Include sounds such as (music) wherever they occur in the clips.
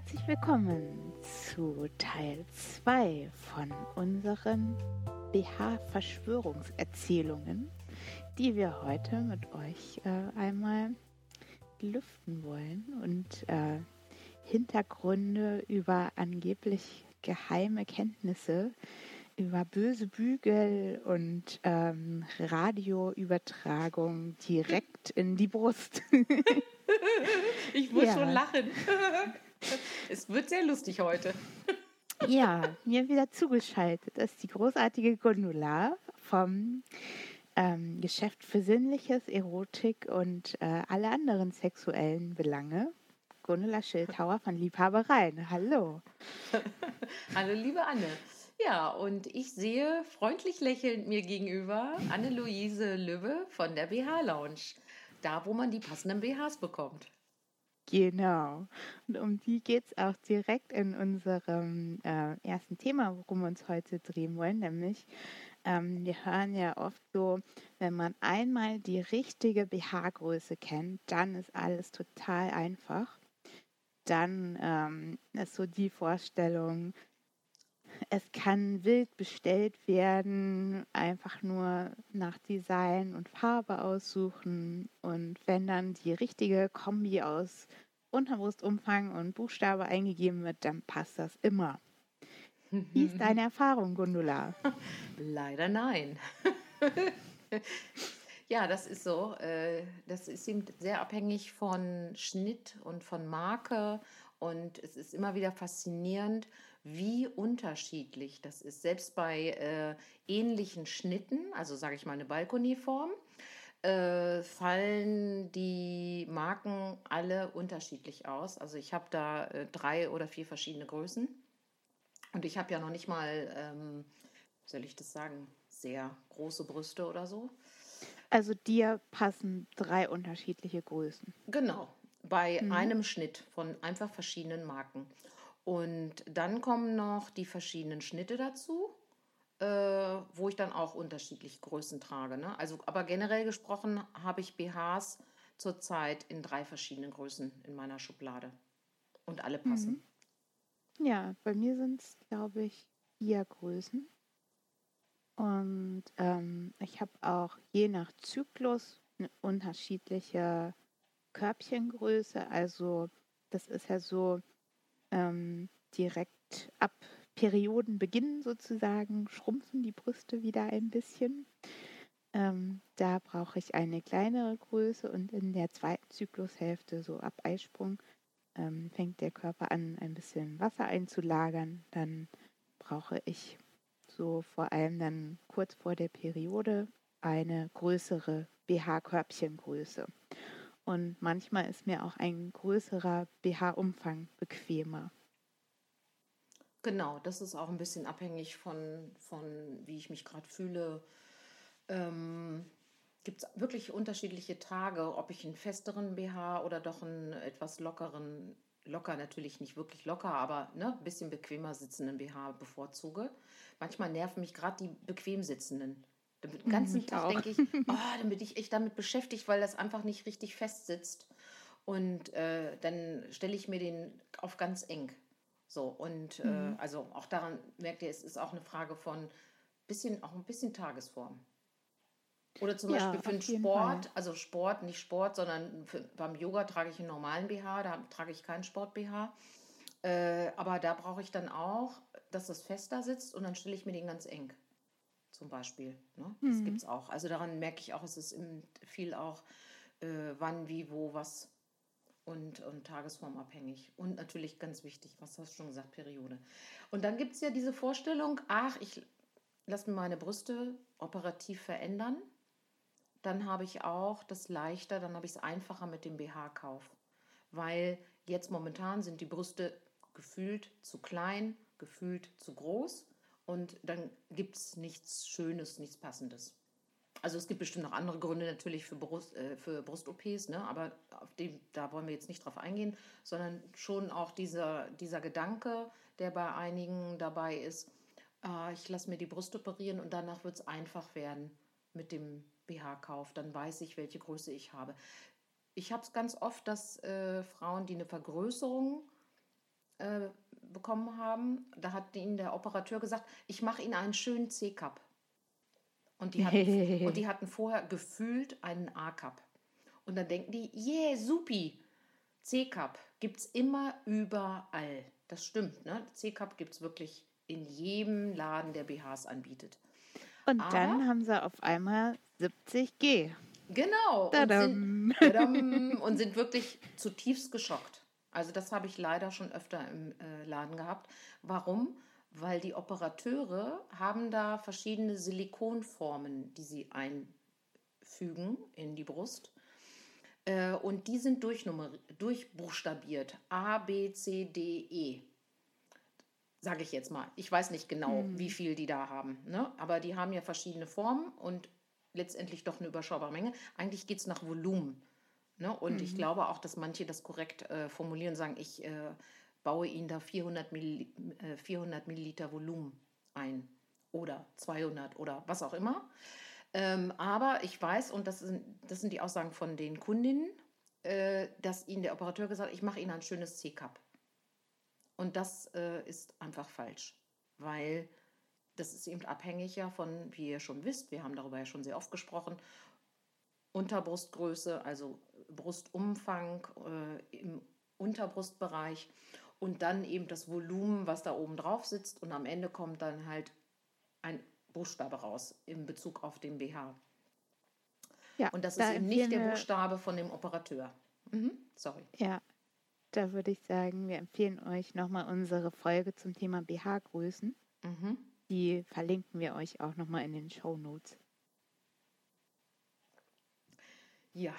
Herzlich willkommen zu Teil 2 von unseren BH-Verschwörungserzählungen, die wir heute mit euch äh, einmal lüften wollen und äh, Hintergründe über angeblich geheime Kenntnisse über böse Bügel und ähm, Radioübertragung direkt in die Brust. (laughs) ich muss ja. schon lachen. (laughs) es wird sehr lustig heute. (laughs) ja, mir wieder zugeschaltet ist die großartige Gundula vom ähm, Geschäft für Sinnliches, Erotik und äh, alle anderen sexuellen Belange. Gundula Schildhauer von Liebhabereien. Hallo. (laughs) Hallo, liebe Anne. Ja, und ich sehe freundlich lächelnd mir gegenüber Anne-Luise Löwe von der BH Lounge. Da, wo man die passenden BHs bekommt. Genau. Und um die geht es auch direkt in unserem äh, ersten Thema, worum wir uns heute drehen wollen, nämlich ähm, wir hören ja oft so, wenn man einmal die richtige BH-Größe kennt, dann ist alles total einfach. Dann ähm, ist so die Vorstellung, es kann wild bestellt werden, einfach nur nach Design und Farbe aussuchen. Und wenn dann die richtige Kombi aus Unterbrustumfang und Buchstabe eingegeben wird, dann passt das immer. Wie ist (laughs) deine Erfahrung, Gundula? Leider nein. (laughs) ja, das ist so. Äh, das ist eben sehr abhängig von Schnitt und von Marke. Und es ist immer wieder faszinierend, wie unterschiedlich das ist. Selbst bei äh, ähnlichen Schnitten, also sage ich mal eine Balkonieform, äh, fallen die Marken alle unterschiedlich aus. Also ich habe da äh, drei oder vier verschiedene Größen. Und ich habe ja noch nicht mal, ähm, soll ich das sagen, sehr große Brüste oder so. Also dir passen drei unterschiedliche Größen. Genau, bei mhm. einem Schnitt von einfach verschiedenen Marken. Und dann kommen noch die verschiedenen Schnitte dazu, äh, wo ich dann auch unterschiedliche Größen trage. Ne? Also, aber generell gesprochen habe ich BHs zurzeit in drei verschiedenen Größen in meiner Schublade. Und alle passen. Mhm. Ja, bei mir sind es, glaube ich, vier Größen. Und ähm, ich habe auch je nach Zyklus eine unterschiedliche Körbchengröße. Also das ist ja so, ähm, direkt ab Periodenbeginn sozusagen schrumpfen die Brüste wieder ein bisschen. Ähm, da brauche ich eine kleinere Größe und in der zweiten Zyklushälfte, so ab Eisprung, ähm, fängt der Körper an, ein bisschen Wasser einzulagern. Dann brauche ich so vor allem dann kurz vor der Periode eine größere BH-Körbchengröße. Und manchmal ist mir auch ein größerer BH-Umfang bequemer. Genau, das ist auch ein bisschen abhängig von, von wie ich mich gerade fühle. Ähm, Gibt es wirklich unterschiedliche Tage, ob ich einen festeren BH oder doch einen etwas lockeren, locker natürlich nicht wirklich locker, aber ne, ein bisschen bequemer sitzenden BH bevorzuge. Manchmal nerven mich gerade die bequem sitzenden. Den ganzen Tag denke ich, (laughs) oh, dann bin ich echt damit beschäftigt, weil das einfach nicht richtig fest sitzt. Und äh, dann stelle ich mir den auf ganz eng. So, und äh, mhm. äh, also auch daran merkt ihr, es ist auch eine Frage von bisschen, auch ein bisschen Tagesform. Oder zum ja, Beispiel für den Sport, Fall. also Sport, nicht Sport, sondern für, beim Yoga trage ich einen normalen BH, da trage ich keinen Sport-BH. Äh, aber da brauche ich dann auch, dass das fester sitzt und dann stelle ich mir den ganz eng zum Beispiel. Ne? Das mhm. gibt es auch. Also daran merke ich auch, es ist viel auch, äh, wann, wie, wo, was und, und tagesformabhängig. Und natürlich ganz wichtig, was hast du schon gesagt, Periode. Und dann gibt es ja diese Vorstellung, ach, ich lasse mir meine Brüste operativ verändern. Dann habe ich auch das leichter, dann habe ich es einfacher mit dem BH-Kauf. Weil jetzt momentan sind die Brüste gefühlt zu klein, gefühlt zu groß und dann gibt es nichts Schönes, nichts Passendes. Also es gibt bestimmt noch andere Gründe natürlich für, Brust, äh, für Brust-OPs, ne? aber auf die, da wollen wir jetzt nicht drauf eingehen, sondern schon auch dieser, dieser Gedanke, der bei einigen dabei ist, äh, ich lasse mir die Brust operieren und danach wird es einfach werden mit dem BH-Kauf. Dann weiß ich, welche Größe ich habe. Ich habe es ganz oft, dass äh, Frauen, die eine Vergrößerung äh, bekommen haben, da hat ihnen der Operateur gesagt, ich mache Ihnen einen schönen C-Cup. Und, die hatten, (laughs) und die hatten vorher gefühlt einen A-Cup. Und dann denken die, yeah, supi, C-Cup gibt es immer überall. Das stimmt, ne? C-Cup gibt es wirklich in jedem Laden, der BHs anbietet. Und Aber, dann haben sie auf einmal 70G. Genau. Und sind, tadam, (laughs) und sind wirklich zutiefst geschockt. Also das habe ich leider schon öfter im äh, Laden gehabt. Warum? Weil die Operateure haben da verschiedene Silikonformen, die sie einfügen in die Brust. Äh, und die sind durchbuchstabiert. A, B, C, D, E. Sage ich jetzt mal. Ich weiß nicht genau, mhm. wie viel die da haben. Ne? Aber die haben ja verschiedene Formen und letztendlich doch eine überschaubare Menge. Eigentlich geht es nach Volumen. Ne? Und mhm. ich glaube auch, dass manche das korrekt äh, formulieren, sagen, ich äh, baue ihnen da 400, Milli, äh, 400 Milliliter Volumen ein oder 200 oder was auch immer. Ähm, aber ich weiß, und das sind, das sind die Aussagen von den Kundinnen, äh, dass ihnen der Operateur gesagt hat, ich mache ihnen ein schönes C-Cup. Und das äh, ist einfach falsch, weil das ist eben abhängig ja von, wie ihr schon wisst, wir haben darüber ja schon sehr oft gesprochen, Unterbrustgröße, also Brustumfang äh, im Unterbrustbereich und dann eben das Volumen, was da oben drauf sitzt und am Ende kommt dann halt ein Buchstabe raus in Bezug auf den BH. Ja, und das da ist eben nicht der Buchstabe von dem Operateur. Mhm, sorry. Ja, da würde ich sagen, wir empfehlen euch nochmal unsere Folge zum Thema BH-Größen. Mhm. Die verlinken wir euch auch nochmal in den Show Notes. Ja.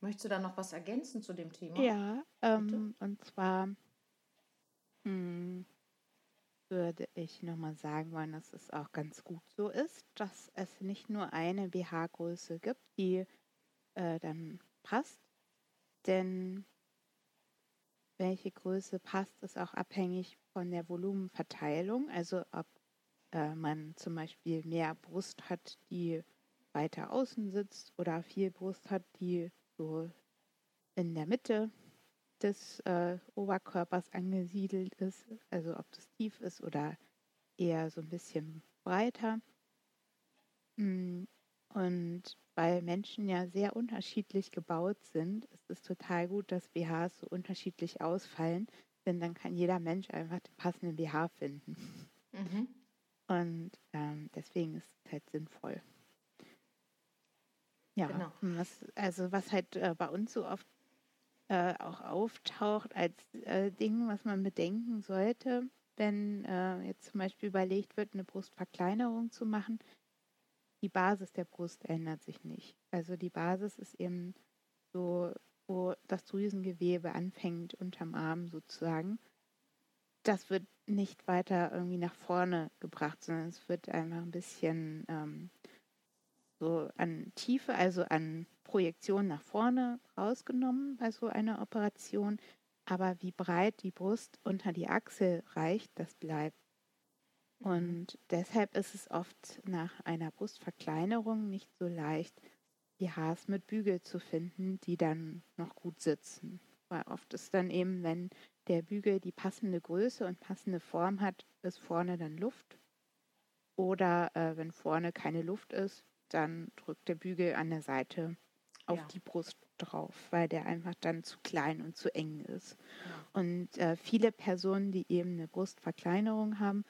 Möchtest du da noch was ergänzen zu dem Thema? Ja, ähm, und zwar mh, hm, würde ich nochmal sagen wollen, dass es auch ganz gut so ist, dass es nicht nur eine BH-Größe gibt, die äh, dann passt, denn welche Größe passt, ist auch abhängig von der Volumenverteilung. Also ob äh, man zum Beispiel mehr Brust hat, die weiter außen sitzt oder viel Brust hat, die so in der Mitte des äh, Oberkörpers angesiedelt ist, also ob das tief ist oder eher so ein bisschen breiter. Mm, und weil Menschen ja sehr unterschiedlich gebaut sind, ist es total gut, dass BHs so unterschiedlich ausfallen, denn dann kann jeder Mensch einfach den passenden BH finden. Mhm. Und ähm, deswegen ist es halt sinnvoll. Ja, genau. was, also was halt äh, bei uns so oft äh, auch auftaucht als äh, Ding, was man bedenken sollte, wenn äh, jetzt zum Beispiel überlegt wird, eine Brustverkleinerung zu machen. Die Basis der Brust ändert sich nicht. Also die Basis ist eben so, wo das Drüsengewebe anfängt unterm Arm sozusagen. Das wird nicht weiter irgendwie nach vorne gebracht, sondern es wird einfach ein bisschen ähm, so an Tiefe, also an Projektion nach vorne rausgenommen bei so einer Operation. Aber wie breit die Brust unter die Achsel reicht, das bleibt. Mhm. Und deshalb ist es oft nach einer Brustverkleinerung nicht so leicht, die Haars mit Bügel zu finden, die dann noch gut sitzen. Weil oft ist dann eben, wenn der Bügel die passende Größe und passende Form hat, ist vorne dann Luft. Oder äh, wenn vorne keine Luft ist, dann drückt der Bügel an der Seite auf ja. die Brust drauf, weil der einfach dann zu klein und zu eng ist. Ja. Und äh, viele Personen, die eben eine Brustverkleinerung haben,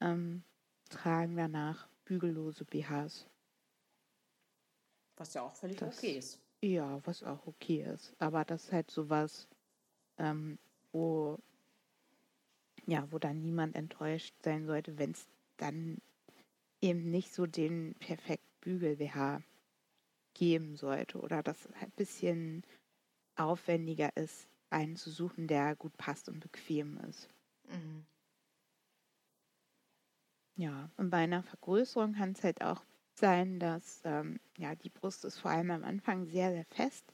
ähm, tragen danach bügellose BHs. Was ja auch völlig das, okay ist. Ja, was auch okay ist. Aber das ist halt sowas, ähm, wo ja, wo dann niemand enttäuscht sein sollte, wenn es dann eben nicht so den perfekten Bügel-BH geben sollte oder das ein bisschen aufwendiger ist, einen zu suchen, der gut passt und bequem ist. Mhm. Ja, und bei einer Vergrößerung kann es halt auch sein, dass ähm, ja, die Brust ist vor allem am Anfang sehr, sehr fest.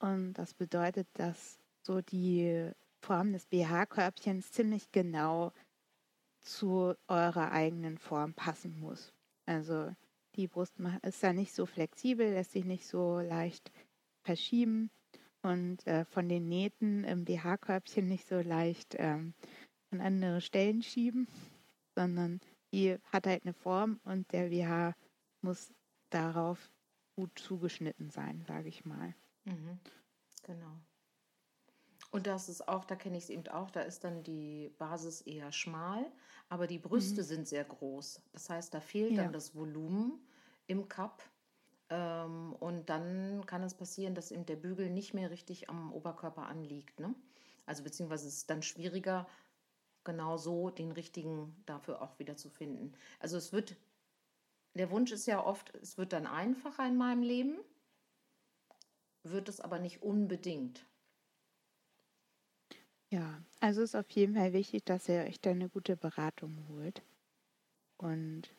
Und das bedeutet, dass so die Form des BH-Körbchens ziemlich genau zu eurer eigenen Form passen muss. Also die Brust ist da nicht so flexibel, lässt sich nicht so leicht verschieben. und äh, von den Nähten im BH-Körbchen nicht so leicht ähm, an andere Stellen schieben, sondern die hat halt eine Form und der BH muss darauf gut zugeschnitten sein, sage ich mal. Mhm. Genau. Und das ist auch, da kenne ich es eben auch, da ist dann die Basis eher schmal, aber die Brüste mhm. sind sehr groß. Das heißt, da fehlt ja. dann das Volumen im Cup. Ähm, und dann kann es passieren, dass eben der Bügel nicht mehr richtig am Oberkörper anliegt. Ne? Also beziehungsweise es ist dann schwieriger, genau so den richtigen dafür auch wieder zu finden. Also es wird, der Wunsch ist ja oft, es wird dann einfacher in meinem Leben, wird es aber nicht unbedingt. Ja, also ist auf jeden Fall wichtig, dass ihr euch da eine gute Beratung holt. Und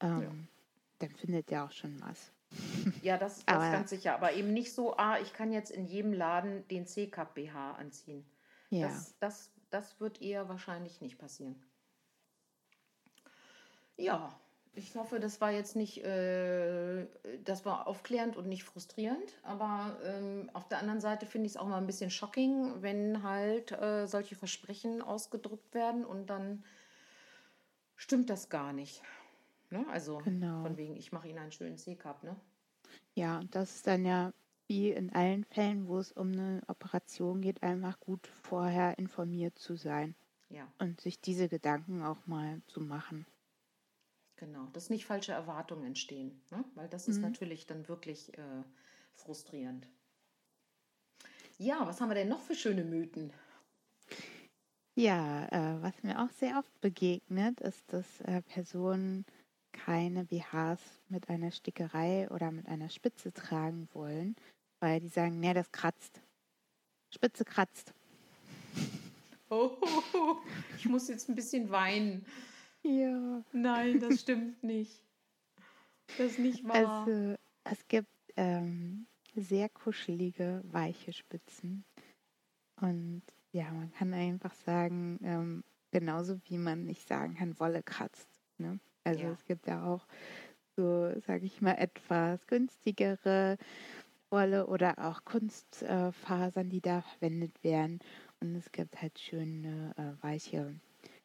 ähm, ja. Dann findet ihr auch schon was. (laughs) Ja, das, das aber, ganz sicher. Aber eben nicht so, ah, ich kann jetzt in jedem Laden den C-Cup BH anziehen. Ja. Das, das, das wird eher wahrscheinlich nicht passieren. Ja, ich hoffe, das war jetzt nicht, äh, das war aufklärend und nicht frustrierend, aber ähm, auf der anderen Seite finde ich es auch mal ein bisschen shocking, wenn halt äh, solche Versprechen ausgedrückt werden und dann stimmt das gar nicht. Ne? Also genau. von wegen, ich mache Ihnen einen schönen C-Cup, ne? Ja, das ist dann ja wie in allen Fällen, wo es um eine Operation geht, einfach gut vorher informiert zu sein. Ja. Und sich diese Gedanken auch mal zu machen. Genau, dass nicht falsche Erwartungen entstehen, ne? weil das ist mhm. natürlich dann wirklich äh, frustrierend. Ja, was haben wir denn noch für schöne Mythen? Ja, äh, was mir auch sehr oft begegnet, ist, dass äh, Personen keine BHs mit einer Stickerei oder mit einer Spitze tragen wollen, weil die sagen, nee, das kratzt. Spitze kratzt. (laughs) Oh, ich muss jetzt ein bisschen weinen. Ja. Nein, das stimmt nicht. Das ist nicht wahr. Also, es gibt ähm, sehr kuschelige, weiche Spitzen. Und ja, man kann einfach sagen, ähm, genauso wie man nicht sagen kann, Wolle kratzt. Ne? Also ja. es gibt ja auch so, sage ich mal, etwas günstigere Wolle oder auch Kunstfasern, die da verwendet werden. Und es gibt halt schöne, äh, weiche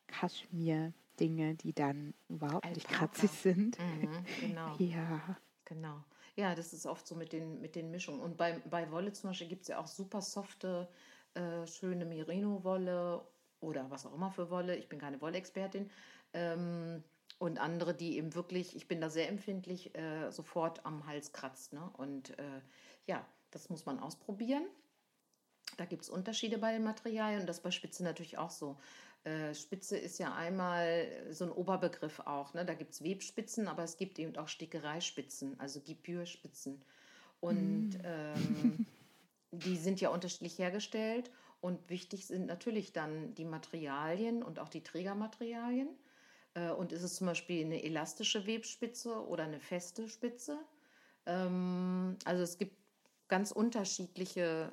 Kaschmir Dinge, die dann überhaupt Alpaka. nicht kratzig sind. Mhm, genau. (laughs) ja. Genau. Ja, das ist oft so mit den, mit den Mischungen. Und bei, bei Wolle zum Beispiel gibt es ja auch super softe, äh, schöne Merino-Wolle oder was auch immer für Wolle. Ich bin keine Wollexpertin. Ähm, und andere, die eben wirklich, ich bin da sehr empfindlich, äh, sofort am Hals kratzt. Ne? Und äh, ja, das muss man ausprobieren. Da gibt es Unterschiede bei den Materialien und das bei Spitze natürlich auch so. Äh, Spitze ist ja einmal so ein Oberbegriff auch. Ne? Da gibt es Webspitzen, aber es gibt eben auch Stickereispitzen, also Gipürspitzen. Und mm. ähm, (laughs) die sind ja unterschiedlich hergestellt. Und wichtig sind natürlich dann die Materialien und auch die Trägermaterialien. Und ist es zum Beispiel eine elastische Webspitze oder eine feste Spitze? Ähm, also es gibt ganz unterschiedliche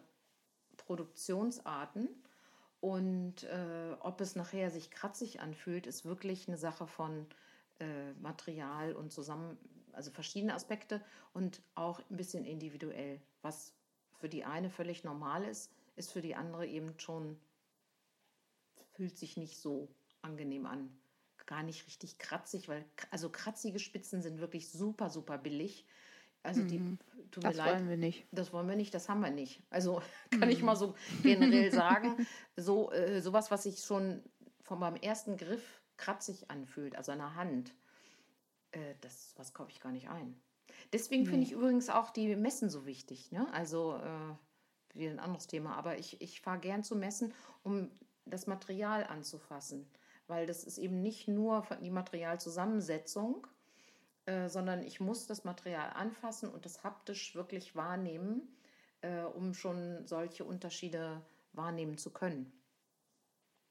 Produktionsarten. Und äh, ob es nachher sich kratzig anfühlt, ist wirklich eine Sache von äh, Material und zusammen, also verschiedene Aspekte und auch ein bisschen individuell. Was für die eine völlig normal ist, ist für die andere eben schon, fühlt sich nicht so angenehm an. Gar nicht richtig kratzig, weil also kratzige Spitzen sind wirklich super, super billig. Also die, mhm. tut das mir leid. Das wollen wir nicht. Das wollen wir nicht, das haben wir nicht. Also (laughs) kann mhm. ich mal so generell (laughs) sagen, so äh, sowas, was sich schon von meinem ersten Griff kratzig anfühlt, also an der Hand, äh, das was kaufe ich gar nicht ein. Deswegen finde ich übrigens auch die Messen so wichtig. Ne? Also äh, wieder ein anderes Thema, aber ich, ich fahre gern zu Messen, um das Material anzufassen, weil das ist eben nicht nur die Materialzusammensetzung, äh, sondern ich muss das Material anfassen und das haptisch wirklich wahrnehmen, äh, um schon solche Unterschiede wahrnehmen zu können.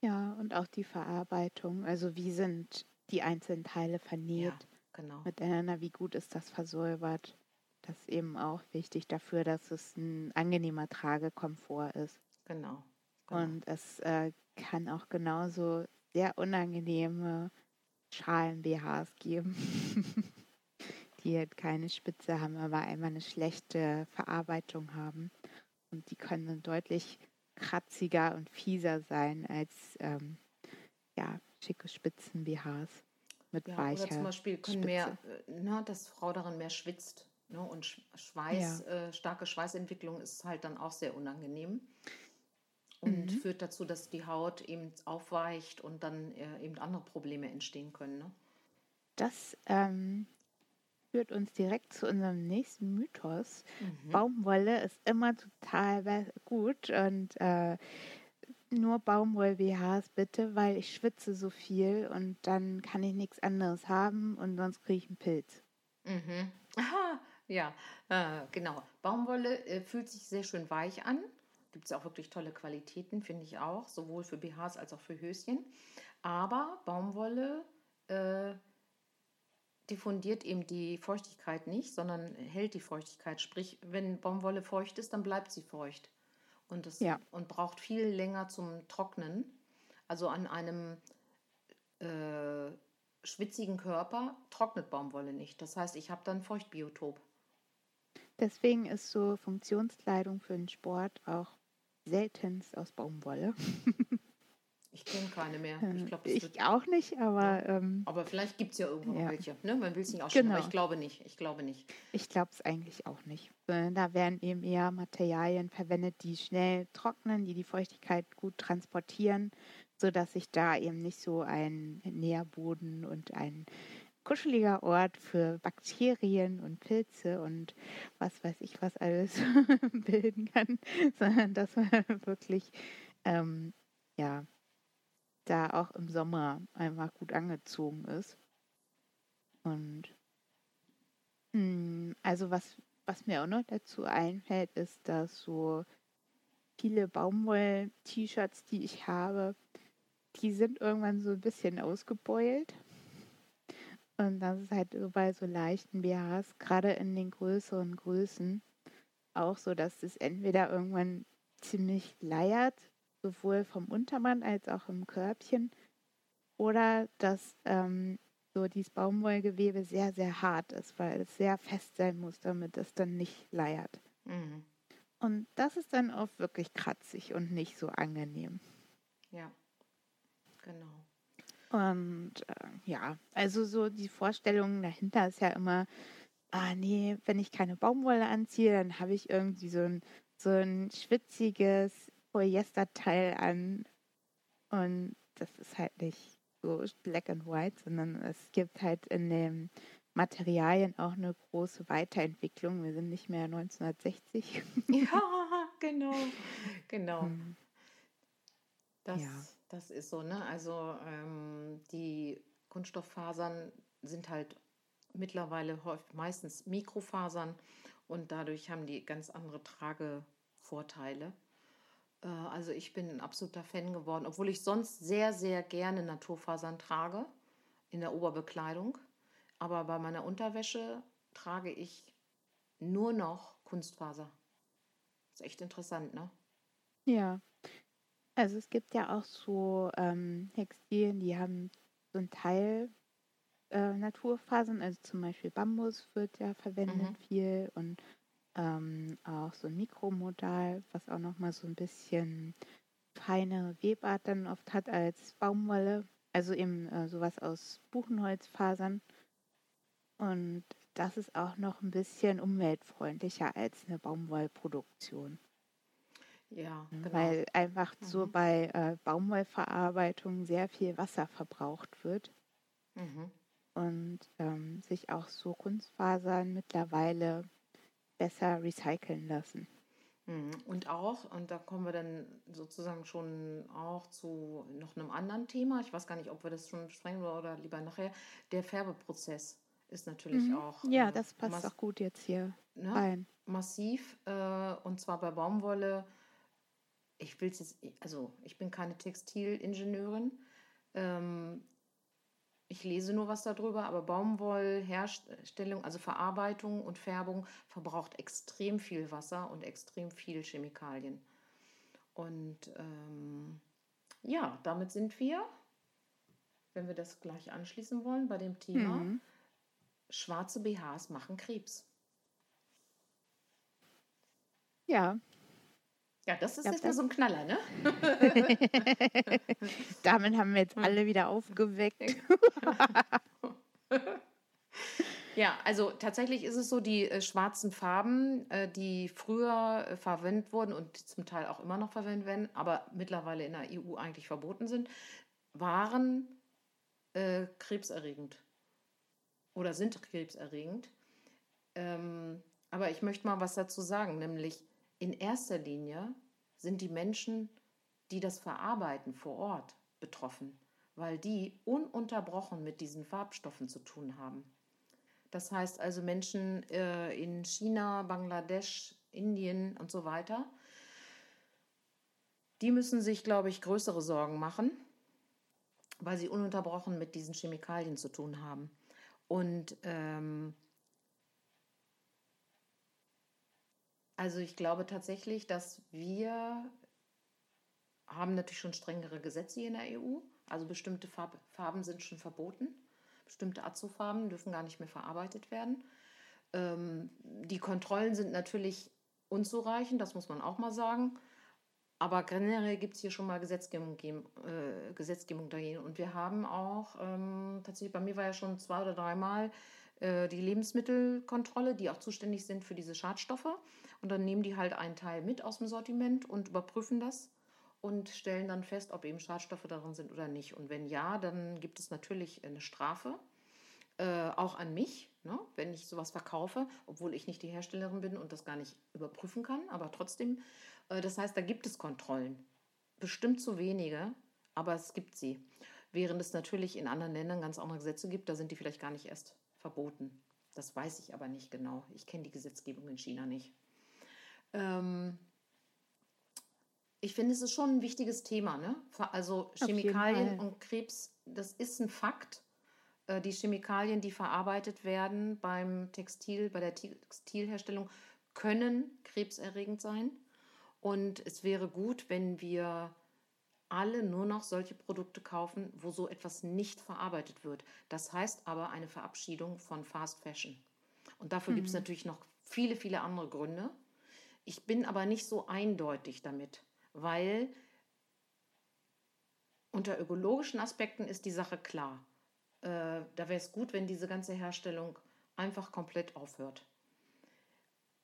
Ja, und auch die Verarbeitung. Also wie sind die einzelnen Teile vernäht ja, genau. miteinander, wie gut ist das versäubert. Das ist eben auch wichtig dafür, dass es ein angenehmer Tragekomfort ist. Genau. genau. Und es äh, kann auch genauso sehr unangenehme Schalen-BHs geben. (laughs) die halt keine Spitze haben, aber einmal eine schlechte Verarbeitung haben. Und die können dann deutlich kratziger und fieser sein als ähm, ja, schicke Spitzen-BHs mit Ja, weicher oder zum Beispiel können Spitze. mehr, äh, ne, dass Frau darin mehr schwitzt. Ne, und Sch- Schweiß, äh, starke Schweißentwicklung ist halt dann auch sehr unangenehm und Mhm. führt dazu, dass die Haut eben aufweicht und dann äh, eben andere Probleme entstehen können. Ne? Das ähm, führt uns direkt zu unserem nächsten Mythos. Mhm. Baumwolle ist immer total gut und äh, nur Baumwoll-BHs bitte, weil ich schwitze so viel und dann kann ich nichts anderes haben und sonst kriege ich einen Pilz. Mhm. Aha, (laughs) ja, äh, genau. Baumwolle äh, fühlt sich sehr schön weich an. Gibt es ja auch wirklich tolle Qualitäten, finde ich auch, sowohl für BHs als auch für Höschen. Aber Baumwolle äh, diffundiert eben die Feuchtigkeit nicht, sondern hält die Feuchtigkeit. Sprich, wenn Baumwolle feucht ist, dann bleibt sie feucht und, das, Ja. und braucht viel länger zum Trocknen. Also an einem äh, schwitzigen Körper trocknet Baumwolle nicht. Das heißt, ich habe dann Feuchtbiotop. Deswegen ist so Funktionskleidung für den Sport auch seltenst aus Baumwolle. (laughs) Ich kenne keine mehr. Äh, Ich glaube, es ich auch nicht, aber ähm, Aber vielleicht gibt es ja irgendwo Ja. welche. Ne? Man will es nicht ausschließen, aber Genau. ich glaube nicht. Ich glaube nicht. ich glaube es eigentlich auch nicht. Sondern Da werden eben eher Materialien verwendet, die schnell trocknen, die die Feuchtigkeit gut transportieren, sodass sich da eben nicht so ein Nährboden und ein kuscheliger Ort für Bakterien und Pilze und was weiß ich was alles (laughs) bilden kann, (laughs) sondern dass man (laughs) wirklich ähm, ja da auch im Sommer einfach gut angezogen ist. Und mh, also was, was mir auch noch dazu einfällt, ist, dass so viele Baumwoll-T-Shirts, die ich habe, die sind irgendwann so ein bisschen ausgebeult. Und das ist halt so bei so leichten BHs, gerade in den größeren Größen, auch so, dass es entweder irgendwann ziemlich leiert, sowohl vom Untermann als auch im Körbchen, oder dass ähm, so dieses Baumwollgewebe sehr, sehr hart ist, weil es sehr fest sein muss, damit es dann nicht leiert. Mhm. Und das ist dann auch wirklich kratzig und nicht so angenehm. Ja, genau. Und äh, ja, also so die Vorstellung dahinter ist ja immer, ah nee, wenn ich keine Baumwolle anziehe, dann habe ich irgendwie so ein, so ein schwitziges Polyesterteil an. Und das ist halt nicht so black and white, sondern es gibt halt in den Materialien auch eine große Weiterentwicklung. Wir sind nicht mehr 1960. Ja, genau. Genau. (laughs) Hm, Das, Ja. Das ist so, ne? Also ähm, die Kunststofffasern sind halt mittlerweile häufig, meistens Mikrofasern und dadurch haben die ganz andere Tragevorteile. Äh, also ich bin ein absoluter Fan geworden, obwohl ich sonst sehr, sehr gerne Naturfasern trage in der Oberbekleidung. Aber bei meiner Unterwäsche trage ich nur noch Kunstfaser. ist echt interessant, ne? Ja. Also es gibt ja auch so ähm, Textilien, die haben so ein Teil äh, Naturfasern, also zum Beispiel Bambus wird ja verwendet Mhm. viel und ähm, auch so ein Mikromodal, was auch nochmal so ein bisschen feinere Webart dann oft hat als Baumwolle. Also eben äh, sowas aus Buchenholzfasern. Und das ist auch noch ein bisschen umweltfreundlicher als eine Baumwollproduktion. Ja, genau. Weil einfach so Mhm. bei äh, Baumwollverarbeitung sehr viel Wasser verbraucht wird Mhm. und ähm, sich auch so Kunstfasern mittlerweile besser recyceln lassen. Mhm. Und auch, und da kommen wir dann sozusagen schon auch zu noch einem anderen Thema. Ich weiß gar nicht, ob wir das schon besprechen oder lieber nachher. Der Färbeprozess ist natürlich Mhm. auch Ja, äh, das passt auch gut jetzt hier ne? rein. massiv. Äh, und zwar bei Baumwolle. Ich will jetzt, also ich bin keine Textilingenieurin. Ähm, ich lese nur was darüber, aber Baumwollherstellung, also Verarbeitung und Färbung verbraucht extrem viel Wasser und extrem viel Chemikalien. Und ähm, ja, damit sind wir, wenn wir das gleich anschließen wollen, bei dem Thema, Mhm. schwarze BHs machen Krebs. Ja, Ja, das ist jetzt mal so ein Knaller, ne? (laughs) Damit haben wir jetzt alle wieder aufgeweckt. Ja, also tatsächlich ist es so, die äh, schwarzen Farben, äh, die früher äh, verwendet wurden und zum Teil auch immer noch verwendet werden, aber mittlerweile in der EU eigentlich verboten sind, waren äh, krebserregend oder sind krebserregend. Ähm, aber ich möchte mal was dazu sagen, nämlich in erster Linie sind die Menschen, die das verarbeiten vor Ort, betroffen, weil die ununterbrochen mit diesen Farbstoffen zu tun haben. Das heißt also Menschen äh, in China, Bangladesch, Indien und so weiter, die müssen sich, glaube ich, größere Sorgen machen, weil sie ununterbrochen mit diesen Chemikalien zu tun haben. Und ähm, also ich glaube tatsächlich, dass wir haben natürlich schon strengere Gesetze hier in der EU. Also bestimmte Farb Farben sind schon verboten. Bestimmte Azufarben dürfen gar nicht mehr verarbeitet werden. Ähm, die Kontrollen sind natürlich unzureichend, das muss man auch mal sagen. Aber generell gibt es hier schon mal Gesetzgebung, äh, Gesetzgebung dagegen. Und wir haben auch, ähm, tatsächlich, bei mir war ja schon zwei oder dreimal die Lebensmittelkontrolle, die auch zuständig sind für diese Schadstoffe. Und dann nehmen die halt einen Teil mit aus dem Sortiment und überprüfen das und stellen dann fest, ob eben Schadstoffe darin sind oder nicht. Und wenn ja, dann gibt es natürlich eine Strafe, äh, auch an mich, ne, wenn ich sowas verkaufe, obwohl ich nicht die Herstellerin bin und das gar nicht überprüfen kann, aber trotzdem äh, das heißt, da gibt es Kontrollen. Bestimmt zu wenige, aber es gibt sie. Während es natürlich in anderen Ländern ganz andere Gesetze gibt, da sind die vielleicht gar nicht erst verboten. Das weiß ich aber nicht genau. Ich kenne die Gesetzgebung in China nicht. Ähm ich finde, es ist schon ein wichtiges Thema. Ne? Also Chemikalien und Krebs, das ist ein Fakt. Äh, die Chemikalien, die verarbeitet werden beim Textil, bei der Textilherstellung, können krebserregend sein. Und es wäre gut, wenn wir alle nur noch solche Produkte kaufen, wo so etwas nicht verarbeitet wird. Das heißt aber eine Verabschiedung von Fast Fashion. Und dafür mhm. gibt es natürlich noch viele, viele andere Gründe. Ich bin aber nicht so eindeutig damit, weil unter ökologischen Aspekten ist die Sache klar. Äh, da wäre es gut, wenn diese ganze Herstellung einfach komplett aufhört.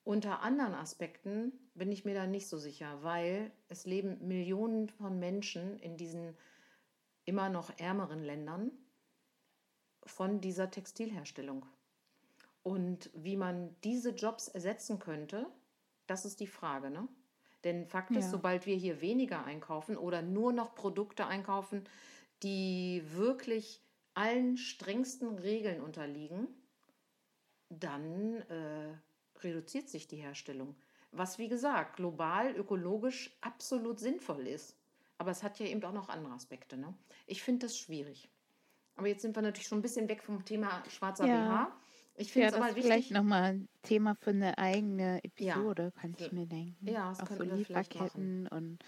Unter anderen Aspekten bin ich mir da nicht so sicher, weil es leben Millionen von Menschen in diesen immer noch ärmeren Ländern von dieser Textilherstellung. Und wie man diese Jobs ersetzen könnte, das ist die Frage. Ne? Denn Fakt ja. ist, sobald wir hier weniger einkaufen oder nur noch Produkte einkaufen, die wirklich allen strengsten Regeln unterliegen, dann äh, reduziert sich die Herstellung. Was, wie gesagt, global, ökologisch absolut sinnvoll ist. Aber es hat ja eben auch noch andere Aspekte. Ne? Ich finde das schwierig. Aber jetzt sind wir natürlich schon ein bisschen weg vom Thema schwarzer ja. BH. Ich finde ja, es aber wichtig. Vielleicht nochmal ein Thema für eine eigene Episode, ja. kann ich mir denken. Ja, das auch so Lieferketten und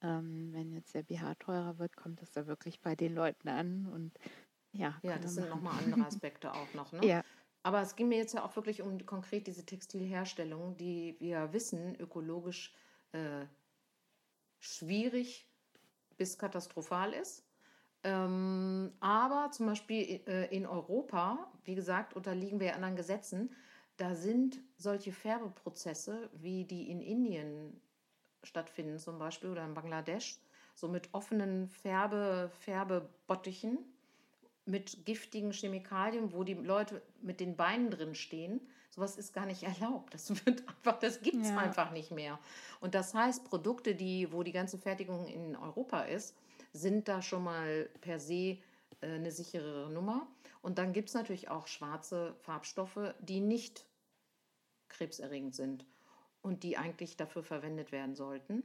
ähm, wenn jetzt der BH teurer wird, kommt das da wirklich bei den Leuten an und ja. Ja, das sind nochmal andere (laughs) Aspekte auch noch. Ne? Ja. Aber es ging mir jetzt ja auch wirklich um konkret diese Textilherstellung, die wir wissen, ökologisch äh, schwierig bis katastrophal ist. Ähm, aber zum Beispiel äh, in Europa, wie gesagt, unterliegen wir anderen Gesetzen. Da sind solche Färbeprozesse, wie die in Indien stattfinden, zum Beispiel, oder in Bangladesch, so mit offenen Färbe, Färbebottichen, mit giftigen Chemikalien, wo die Leute mit den Beinen drin stehen. Sowas ist gar nicht (laughs) erlaubt. Das wird einfach, das gibt es ja. einfach nicht mehr. Und das heißt, Produkte, die, wo die ganze Fertigung in Europa ist, sind da schon mal per se äh, eine sicherere Nummer. Und dann gibt es natürlich auch schwarze Farbstoffe, die nicht krebserregend sind und die eigentlich dafür verwendet werden sollten.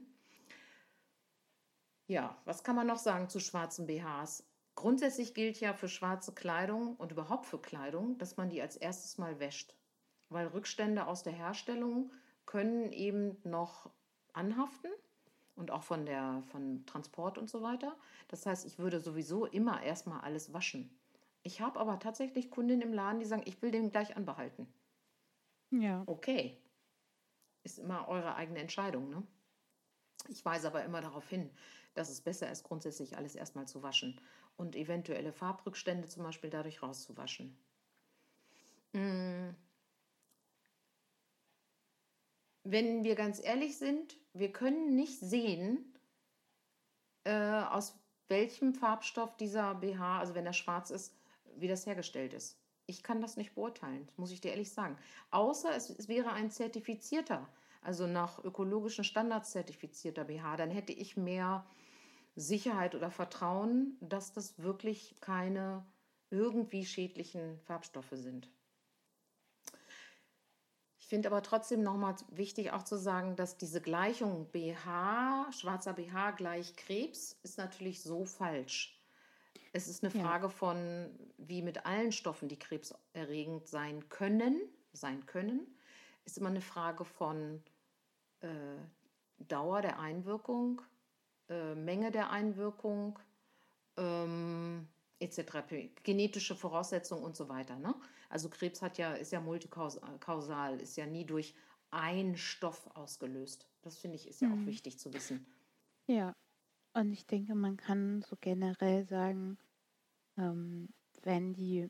Ja, was kann man noch sagen zu schwarzen BHs? Grundsätzlich gilt ja für schwarze Kleidung und überhaupt für Kleidung, dass man die als erstes mal wäscht. Weil Rückstände aus der Herstellung können eben noch anhaften und auch von der von Transport und so weiter. Das heißt, ich würde sowieso immer erstmal alles waschen. Ich habe aber tatsächlich Kundinnen im Laden, die sagen, ich will den gleich anbehalten. Ja. Okay. Ist immer eure eigene Entscheidung, ne? Ich weise aber immer darauf hin, dass es besser ist, grundsätzlich alles erstmal zu waschen und eventuelle Farbrückstände zum Beispiel dadurch rauszuwaschen. Hm. Wenn wir ganz ehrlich sind, wir können nicht sehen, äh, aus welchem Farbstoff dieser BH, also wenn er schwarz ist, wie das hergestellt ist. Ich kann das nicht beurteilen, muss ich dir ehrlich sagen. Außer es, es wäre ein zertifizierter, also nach ökologischen Standards zertifizierter BH, dann hätte ich mehr Sicherheit oder Vertrauen, dass das wirklich keine irgendwie schädlichen Farbstoffe sind. Ich finde aber trotzdem nochmal wichtig auch zu sagen, dass diese Gleichung BH, schwarzer BH gleich Krebs, ist natürlich so falsch. Es ist eine Frage ja. von, wie mit allen Stoffen, die krebserregend sein können, sein können, ist immer eine Frage von äh, Dauer der Einwirkung, äh, Menge der Einwirkung, ähm, etc., genetische Voraussetzungen und so weiter. Ne? Also Krebs hat ja, ist ja multikausal, ist ja nie durch einen Stoff ausgelöst. Das finde ich ist ja mhm. auch wichtig zu wissen. Ja, und ich denke, man kann so generell sagen, ähm, wenn die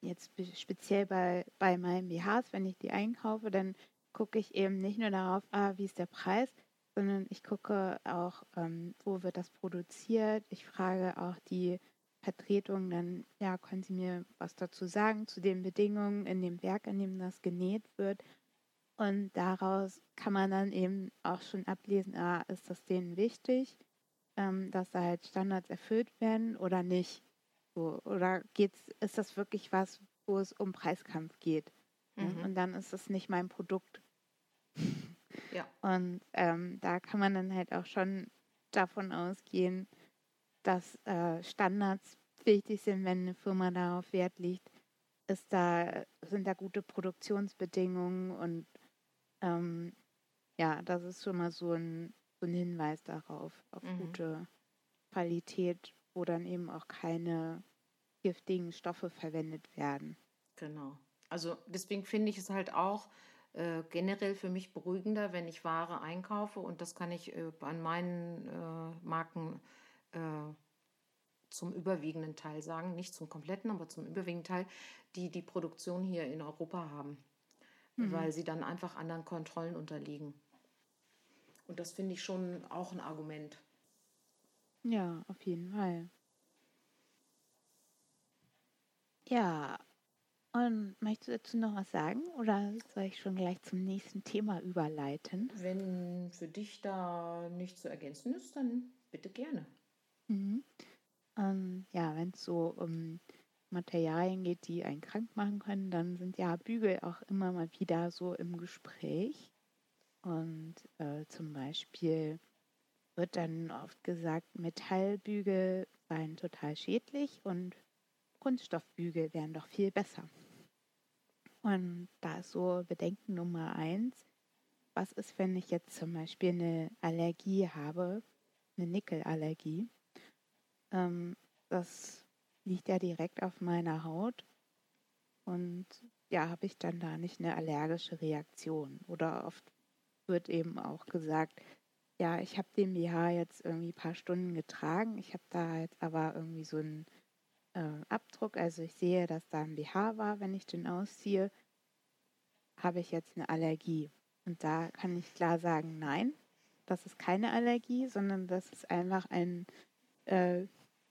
jetzt speziell bei, bei meinen BHs, wenn ich die einkaufe, dann gucke ich eben nicht nur darauf, ah, wie ist der Preis, sondern ich gucke auch, ähm, wo wird das produziert. Ich frage auch die Vertretung dann, ja, können Sie mir was dazu sagen zu den Bedingungen in dem Werk, in dem das genäht wird. Und daraus kann man dann eben auch schon ablesen, ah, ist das denen wichtig? ähm, dass da halt Standards erfüllt werden oder nicht? So, oder geht's, ist das wirklich was, wo es um Preiskampf geht? Mhm. Und dann ist es nicht mein Produkt. (laughs) Ja. Und ähm, da kann man dann halt auch schon davon ausgehen, dass äh, Standards wichtig sind, wenn eine Firma darauf Wert legt. Ist da, sind da gute Produktionsbedingungen und ähm, ja, das ist schon mal so ein so ein Hinweis darauf, auf mhm. gute Qualität, wo dann eben auch keine giftigen Stoffe verwendet werden. Genau. Also deswegen finde ich es halt auch äh, generell für mich beruhigender, wenn ich Ware einkaufe und das kann ich äh, an meinen äh, Marken äh, zum überwiegenden Teil sagen, nicht zum kompletten, aber zum überwiegenden Teil, die die Produktion hier in Europa haben, mhm. weil sie dann einfach anderen Kontrollen unterliegen. Und das finde ich schon auch ein Argument. Ja, auf jeden Fall. Ja, und möchtest du dazu noch was sagen oder soll ich schon gleich zum nächsten Thema überleiten? Wenn für dich da nichts zu ergänzen ist, dann bitte gerne. Mhm. Ähm, ja, wenn es so um Materialien geht, die einen krank machen können, dann sind ja Bügel auch immer mal wieder so im Gespräch. Und äh, zum Beispiel wird dann oft gesagt, Metallbügel seien total schädlich und Kunststoffbügel wären doch viel besser. Und da ist so Bedenken Nummer eins. Was ist, wenn ich jetzt zum Beispiel eine Allergie habe, eine Nickelallergie? Ähm, das liegt ja direkt auf meiner Haut. Und ja, habe ich dann da nicht eine allergische Reaktion? Oder oft wird eben auch gesagt, ja, ich habe den BH jetzt irgendwie ein paar Stunden getragen. Ich habe da jetzt aber irgendwie so einen äh, Abdruck. Also ich sehe, dass da ein BH war, wenn ich den ausziehe. Habe ich jetzt eine Allergie? Und da kann ich klar sagen, nein, das ist keine Allergie, sondern das ist einfach ein äh,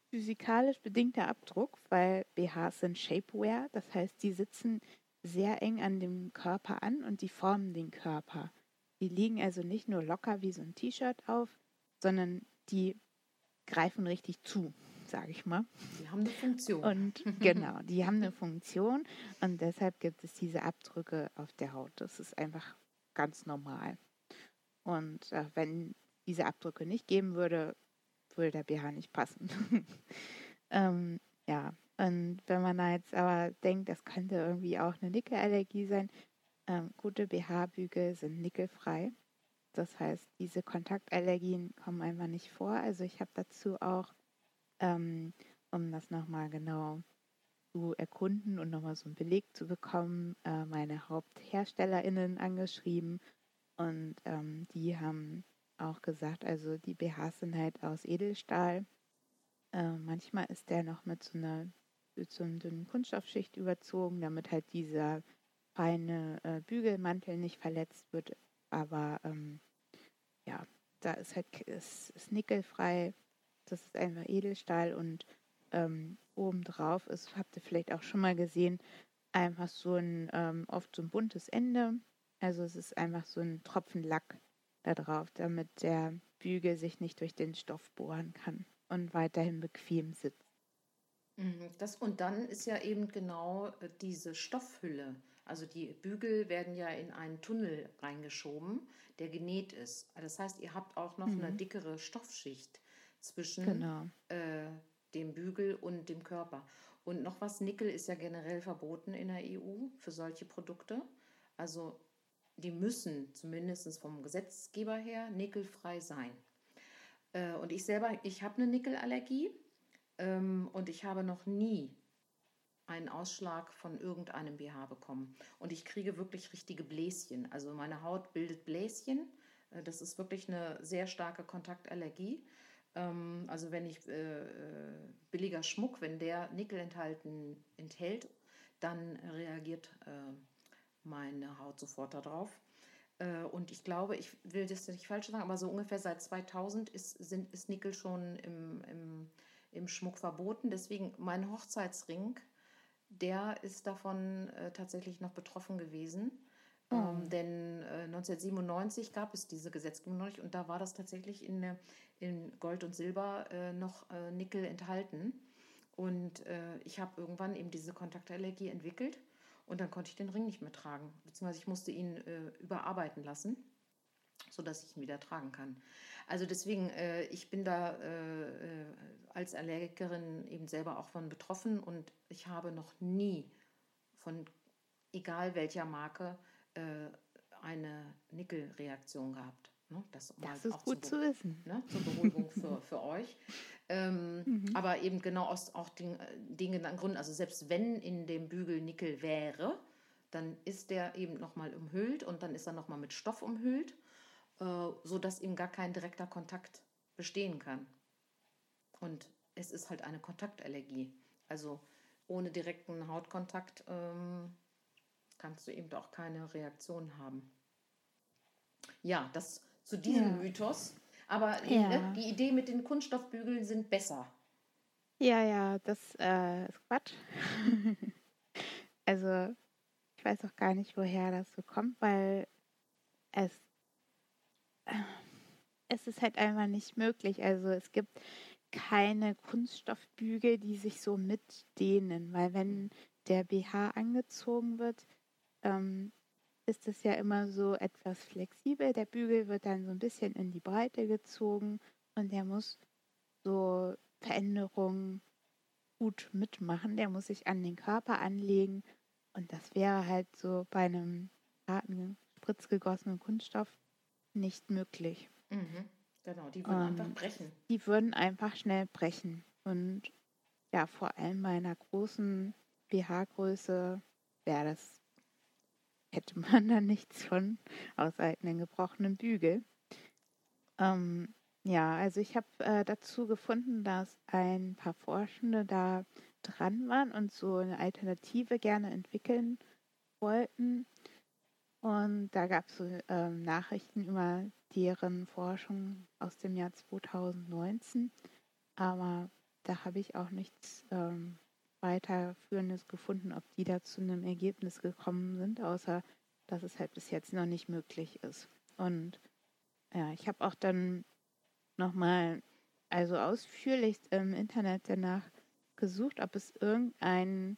physikalisch bedingter Abdruck, weil BHs sind Shapewear. Das heißt, die sitzen sehr eng an dem Körper an und die formen den Körper. Die liegen also nicht nur locker wie so ein T-Shirt auf, sondern die greifen richtig zu, sage ich mal. Die haben eine Funktion. Und (laughs) genau, die haben eine Funktion und deshalb gibt es diese Abdrücke auf der Haut. Das ist einfach ganz normal. Und äh, wenn diese Abdrücke nicht geben würde, würde der BH nicht passen. (laughs) ähm, ja, und wenn man da jetzt aber denkt, das könnte irgendwie auch eine Nickelallergie sein, ähm, gute BH-Bügel sind nickelfrei. Das heißt, diese Kontaktallergien kommen einfach nicht vor. Also ich habe dazu auch, ähm, um das nochmal genau zu erkunden und nochmal so einen Beleg zu bekommen, äh, meine HauptherstellerInnen angeschrieben und ähm, die haben auch gesagt, also die BHs sind halt aus Edelstahl. Äh, manchmal ist der noch mit so einer so dünnen Kunststoffschicht überzogen, damit halt dieser feine äh, Bügelmantel nicht verletzt wird. Aber ähm, ja, da ist halt ist, ist nickelfrei. Das ist einfach Edelstahl und ähm, obendrauf ist, habt ihr vielleicht auch schon mal gesehen, einfach so ein ähm, oft so ein buntes Ende. Also es ist einfach so ein Tropfen Lack da drauf, damit der Bügel sich nicht durch den Stoff bohren kann und weiterhin bequem sitzt. Mhm, das, und dann ist ja eben genau äh, diese Stoffhülle. Also die Bügel werden ja in einen Tunnel reingeschoben, der genäht ist. Das heißt, ihr habt auch noch mhm. eine dickere Stoffschicht zwischen genau. äh, dem Bügel und dem Körper. Und noch was, Nickel ist ja generell verboten in der EU für solche Produkte. Also die müssen zumindest vom Gesetzgeber her nickelfrei sein. Äh, und ich selber, ich habe eine Nickelallergie ähm, und ich habe noch nie einen Ausschlag von irgendeinem BH bekommen. Und ich kriege wirklich richtige Bläschen. Also meine Haut bildet Bläschen. Äh, das ist wirklich eine sehr starke Kontaktallergie. Ähm, also wenn ich äh, billiger Schmuck, wenn der Nickel enthalten enthält, dann reagiert meine Haut sofort darauf. Äh, und ich glaube, ich will das nicht falsch sagen, aber so ungefähr seit 2000 ist, sind, ist Nickel schon im, im, im Schmuck verboten. Deswegen mein Hochzeitsring, der ist davon äh, tatsächlich noch betroffen gewesen. Mhm. Ähm, denn äh, 1997 gab es diese Gesetzgebung noch nicht und da war das tatsächlich in, in Gold und Silber äh, noch äh, Nickel enthalten. Und äh, ich habe irgendwann eben diese Kontaktallergie entwickelt und dann konnte ich den Ring nicht mehr tragen, beziehungsweise ich musste ihn äh, überarbeiten lassen, sodass ich ihn wieder tragen kann. Also deswegen, äh, ich bin da äh, äh, als Allergikerin eben selber auch von betroffen und ich habe noch nie von egal welcher Marke äh, eine Nickelreaktion gehabt. Ne? Das, das ist gut zu wissen. Ne? Zur Beruhigung (laughs) für, für euch. Ähm, mhm. Aber eben genau aus auch den, den Gründen, also selbst wenn in dem Bügel Nickel wäre, dann ist der eben nochmal umhüllt und dann ist er nochmal mit Stoff umhüllt, äh, sodass eben gar kein direkter Kontakt bestehen kann. Und es ist halt eine Kontaktallergie. Also ohne direkten Hautkontakt ähm, kannst du eben auch keine Reaktion haben. Ja, das zu diesem ja. Mythos. Aber ja. ne, die Idee mit den Kunststoffbügeln sind besser. Ja, ja, das äh, ist Quatsch. (laughs) also, ich weiß auch gar nicht, woher das so kommt, weil es, äh, es ist halt einfach nicht möglich. Also, es gibt keine Kunststoffbügel, die sich so mitdehnen, weil wenn der BH angezogen wird, ähm, ist es ja immer so etwas flexibel. Der Bügel wird dann so ein bisschen in die Breite gezogen und der muss so Veränderungen gut mitmachen. Der muss sich an den Körper anlegen und das wäre halt so bei einem harten, spritzgegossenen Kunststoff nicht möglich. Mhm, genau, die würden um, einfach brechen. Die würden einfach schnell brechen. Und ja, vor allem bei einer großen BH-Größe wäre das hätte man da nichts von, außer halt einen gebrochenen Bügel. Ähm, ja, also ich habe äh, dazu gefunden, dass ein paar Forschende da dran waren und so eine Alternative gerne entwickeln wollten. Und da gab es so, ähm, Nachrichten über deren Forschung aus dem Jahr 2019. Aber da habe ich auch nichts ähm, weiterführendes gefunden, ob die da zu einem Ergebnis gekommen sind, außer dass es halt bis jetzt noch nicht möglich ist. Und ja, ich habe auch dann nochmal, also ausführlich im Internet danach gesucht, ob es irgendeinen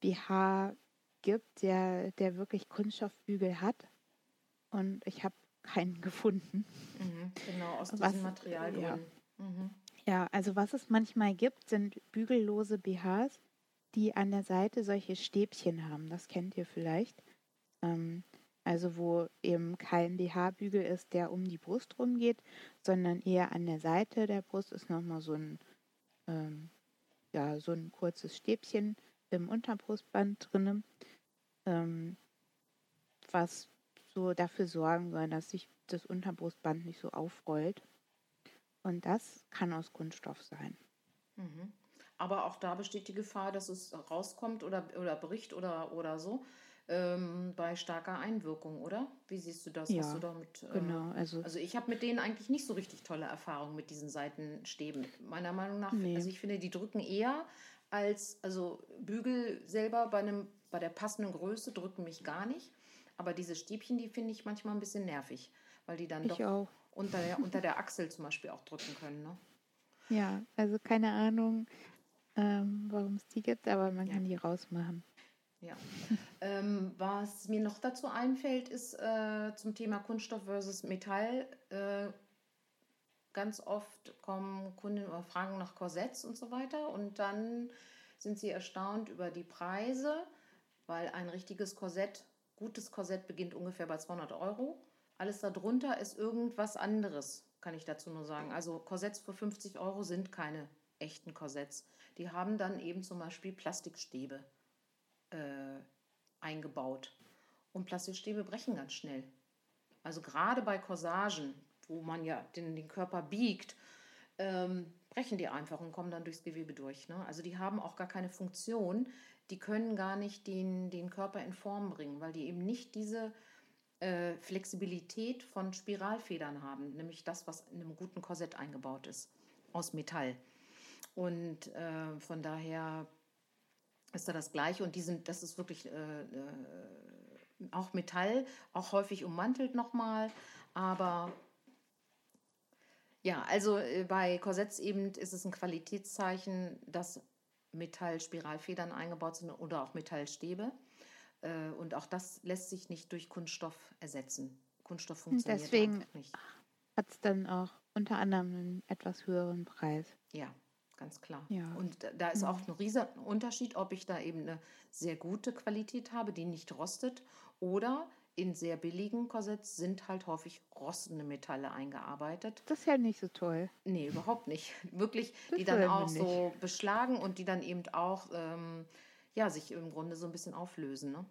BH gibt, der, der wirklich Kunststoffbügel hat. Und ich habe keinen (laughs) gefunden. Mhm, genau, aus diesem Material. Ja. Mhm. Ja, also was es manchmal gibt, sind bügellose BHs, die an der Seite solche Stäbchen haben. Das kennt ihr vielleicht. Ähm, also wo eben kein BH-Bügel ist, der um die Brust rumgeht, sondern eher an der Seite der Brust ist nochmal so ein, ähm, ja, so ein kurzes Stäbchen im Unterbrustband drin, ähm, was so dafür sorgen sollen, dass sich das Unterbrustband nicht so aufrollt. Und das kann aus Kunststoff sein. Mhm. Aber auch da besteht die Gefahr, dass es rauskommt oder, oder bricht oder, oder so ähm, bei starker Einwirkung, oder? Wie siehst du das? Ja, du damit, äh, genau. Also, also ich habe mit denen eigentlich nicht so richtig tolle Erfahrungen mit diesen Seitenstäben. Meiner Meinung nach, Nee. also ich finde, die drücken eher als, also Bügel selber bei einem, bei der passenden Größe drücken mich gar nicht. Aber diese Stäbchen, die finde ich manchmal ein bisschen nervig, weil die dann ich doch auch. Unter der, unter der Achsel zum Beispiel auch drücken können. Ne? Ja, also keine Ahnung, ähm, warum es die gibt, aber man Ja. kann die rausmachen. Ja. ähm, was mir noch dazu einfällt, ist äh, zum Thema Kunststoff versus Metall. Äh, ganz oft kommen Kunden oder fragen nach Korsetts und so weiter und dann sind sie erstaunt über die Preise, weil ein richtiges Korsett, gutes Korsett beginnt ungefähr bei 200 Euro. Alles darunter ist irgendwas anderes, kann ich dazu nur sagen. Also Korsetts für 50 Euro sind keine echten Korsetts. Die haben dann eben zum Beispiel Plastikstäbe äh, eingebaut. Und Plastikstäbe brechen ganz schnell. Also gerade bei Corsagen, wo man ja den, den Körper biegt, ähm, brechen die einfach und kommen dann durchs Gewebe durch. Ne? Also die haben auch gar keine Funktion. Die können gar nicht den, den Körper in Form bringen, weil die eben nicht diese äh, Flexibilität von Spiralfedern haben, nämlich das, was in einem guten Korsett eingebaut ist, aus Metall. Und äh, von daher ist da das Gleiche und die sind, das ist wirklich äh, äh, auch Metall, auch häufig ummantelt nochmal, aber ja, also äh, bei Korsetts eben ist es ein Qualitätszeichen, dass Metallspiralfedern eingebaut sind oder auch Metallstäbe. Äh, und auch das lässt sich nicht durch Kunststoff ersetzen. Kunststoff funktioniert deswegen- nicht. Hat es dann auch unter anderem einen etwas höheren Preis. Ja, ganz klar. Ja. Und da- ist Mhm. auch ein riesiger Unterschied, ob ich da eben eine sehr gute Qualität habe, die nicht rostet, oder in sehr billigen Korsetts sind halt häufig rostende Metalle eingearbeitet. Das ist ja nicht so toll. Nee, überhaupt nicht. (laughs) Wirklich, Das die dann auch so beschlagen und die dann eben auch ähm, ja, sich im Grunde so ein bisschen auflösen. Ne?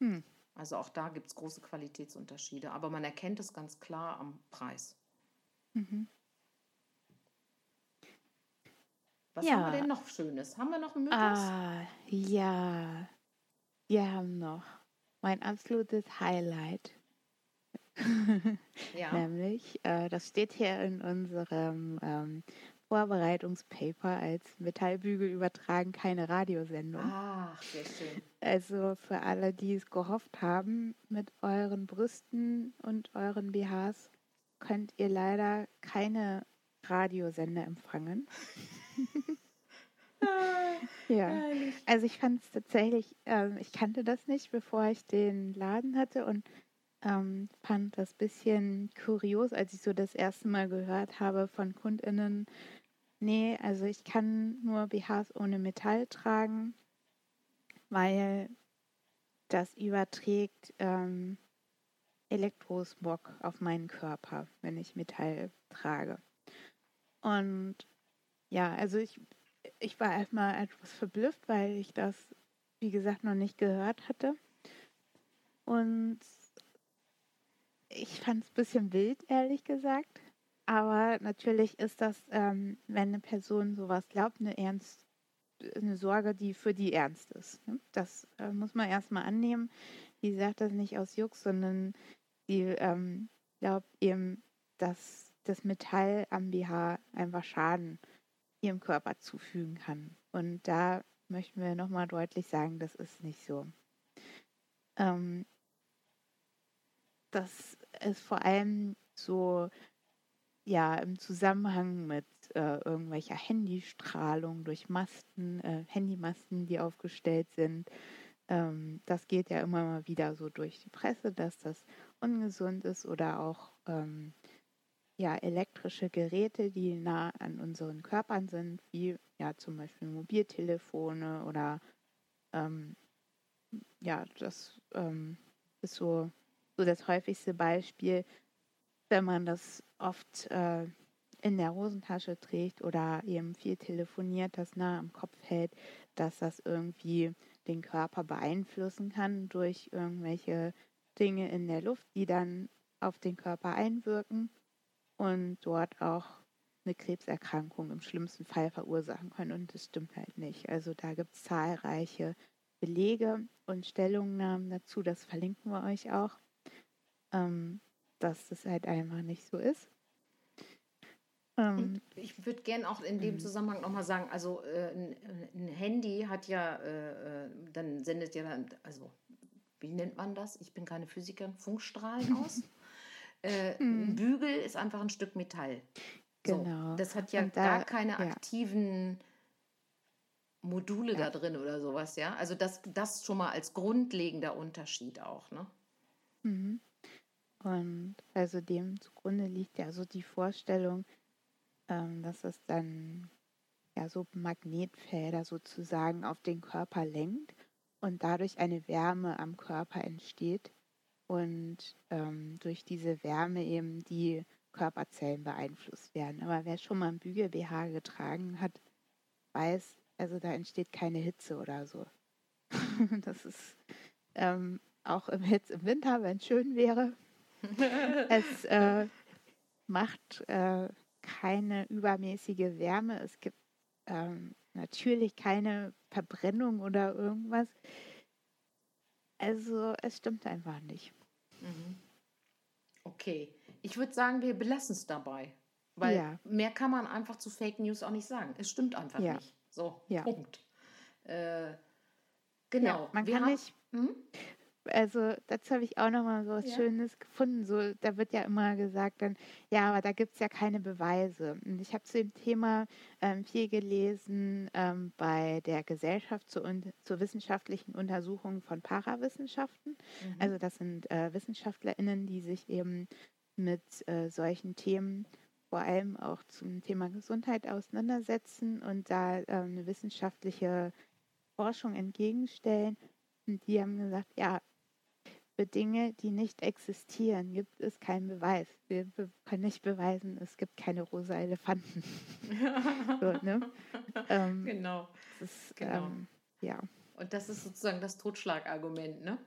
Hm. Also auch da gibt es große Qualitätsunterschiede, aber man erkennt es ganz klar am Preis. Mhm. Was Ja. haben wir denn noch Schönes? Haben wir noch einen Mythos? Ah, ja. Wir haben noch mein absolutes Highlight. ja. (laughs) Nämlich, äh, das steht hier in unserem ähm, Vorbereitungspaper als Metallbügel übertragen, keine Radiosendung. Ach, sehr schön. Also für alle, die es gehofft haben, mit euren Brüsten und euren BHs könnt ihr leider keine Radiosender empfangen. (laughs) ja. Herrlich. Also ich fand es tatsächlich, ähm, ich kannte das nicht, bevor ich den Laden hatte und ähm, fand das bisschen kurios, als ich so das erste Mal gehört habe von KundInnen, nee, also ich kann nur BHs ohne Metall tragen, weil das überträgt ähm, Elektrosmog auf meinen Körper, wenn ich Metall trage. Und ja, also ich, ich war erstmal etwas verblüfft, weil ich das, wie gesagt, noch nicht gehört hatte. Und ich fand es ein bisschen wild, ehrlich gesagt. Aber natürlich ist das, ähm, wenn eine Person sowas glaubt, eine ernst, eine Sorge, die für die ernst ist. Ne? Das äh, muss man erstmal annehmen. Die sagt das nicht aus Jux, sondern die ähm, glaubt eben, dass das Metall am BH einfach Schaden ihrem Körper zufügen kann. Und da möchten wir nochmal deutlich sagen, das ist nicht so. Ähm, das ist vor allem so, ja, im Zusammenhang mit äh, irgendwelcher Handystrahlung durch Masten, äh, Handymasten, die aufgestellt sind. Ähm, das geht ja immer mal wieder so durch die Presse, dass das ungesund ist oder auch ähm, ja, elektrische Geräte, die nah an unseren Körpern sind, wie ja zum Beispiel Mobiltelefone oder ähm, ja, das ähm, ist so, so das häufigste Beispiel, wenn man das oft äh, in der Hosentasche trägt oder eben viel telefoniert, das nah am Kopf hält, dass das irgendwie den Körper beeinflussen kann durch irgendwelche Dinge in der Luft, die dann auf den Körper einwirken und dort auch eine Krebserkrankung im schlimmsten Fall verursachen können. Und das stimmt halt nicht. Also da gibt es zahlreiche Belege und Stellungnahmen dazu. Das verlinken wir euch auch, ähm, dass das halt einfach nicht so ist. Ähm, ich würde gerne auch in dem mhm. Zusammenhang nochmal sagen, also äh, ein, Handy hat ja, äh, äh, dann sendet ja dann, also wie nennt man das? Ich bin keine Physikerin, Funkstrahlen (laughs) aus. äh, ein mhm. Bügel ist einfach ein Stück Metall. So, genau. Das hat ja da, gar keine ja. aktiven Module ja. da drin oder sowas, ja. Also das, das schon mal als grundlegender Unterschied auch, ne? Mhm. Und also dem zugrunde liegt ja so die Vorstellung, ähm, dass es dann ja so Magnetfelder sozusagen auf den Körper lenkt und dadurch eine Wärme am Körper entsteht und ähm, durch diese Wärme eben die Körperzellen beeinflusst werden. Aber wer schon mal ein Bügel-BH getragen hat, weiß, also da entsteht keine Hitze oder so. (laughs) das ist ähm, auch im, jetzt im Winter, wenn es schön wäre. (laughs) es äh, macht äh, keine übermäßige Wärme. Es gibt ähm, natürlich keine Verbrennung oder irgendwas. Also es stimmt einfach nicht. Mhm. Okay, ich würde sagen, wir belassen es dabei. Weil ja. mehr kann man einfach zu Fake News auch nicht sagen. Es stimmt einfach ja. nicht. So, ja. Punkt. Äh, genau. man wir kann haben, nicht. Hm? Also dazu habe ich auch noch mal so was ja. Schönes gefunden. So, da wird ja immer gesagt dann, ja, aber da gibt es ja keine Beweise. Und ich habe zu dem Thema ähm, viel gelesen ähm, bei der Gesellschaft zur, zur, wissenschaftlichen Untersuchung von Parawissenschaften. Mhm. Also das sind äh, WissenschaftlerInnen, die sich eben mit äh, solchen Themen vor allem auch zum Thema Gesundheit auseinandersetzen und da äh, eine wissenschaftliche Forschung entgegenstellen. Und die haben gesagt, ja, für Dinge, die nicht existieren, gibt es keinen Beweis. Wir können nicht beweisen, es gibt keine rosa Elefanten. (laughs) so, ne? ähm, genau. Ist, genau. Ähm, ja. Und das ist sozusagen das Totschlagargument, ne?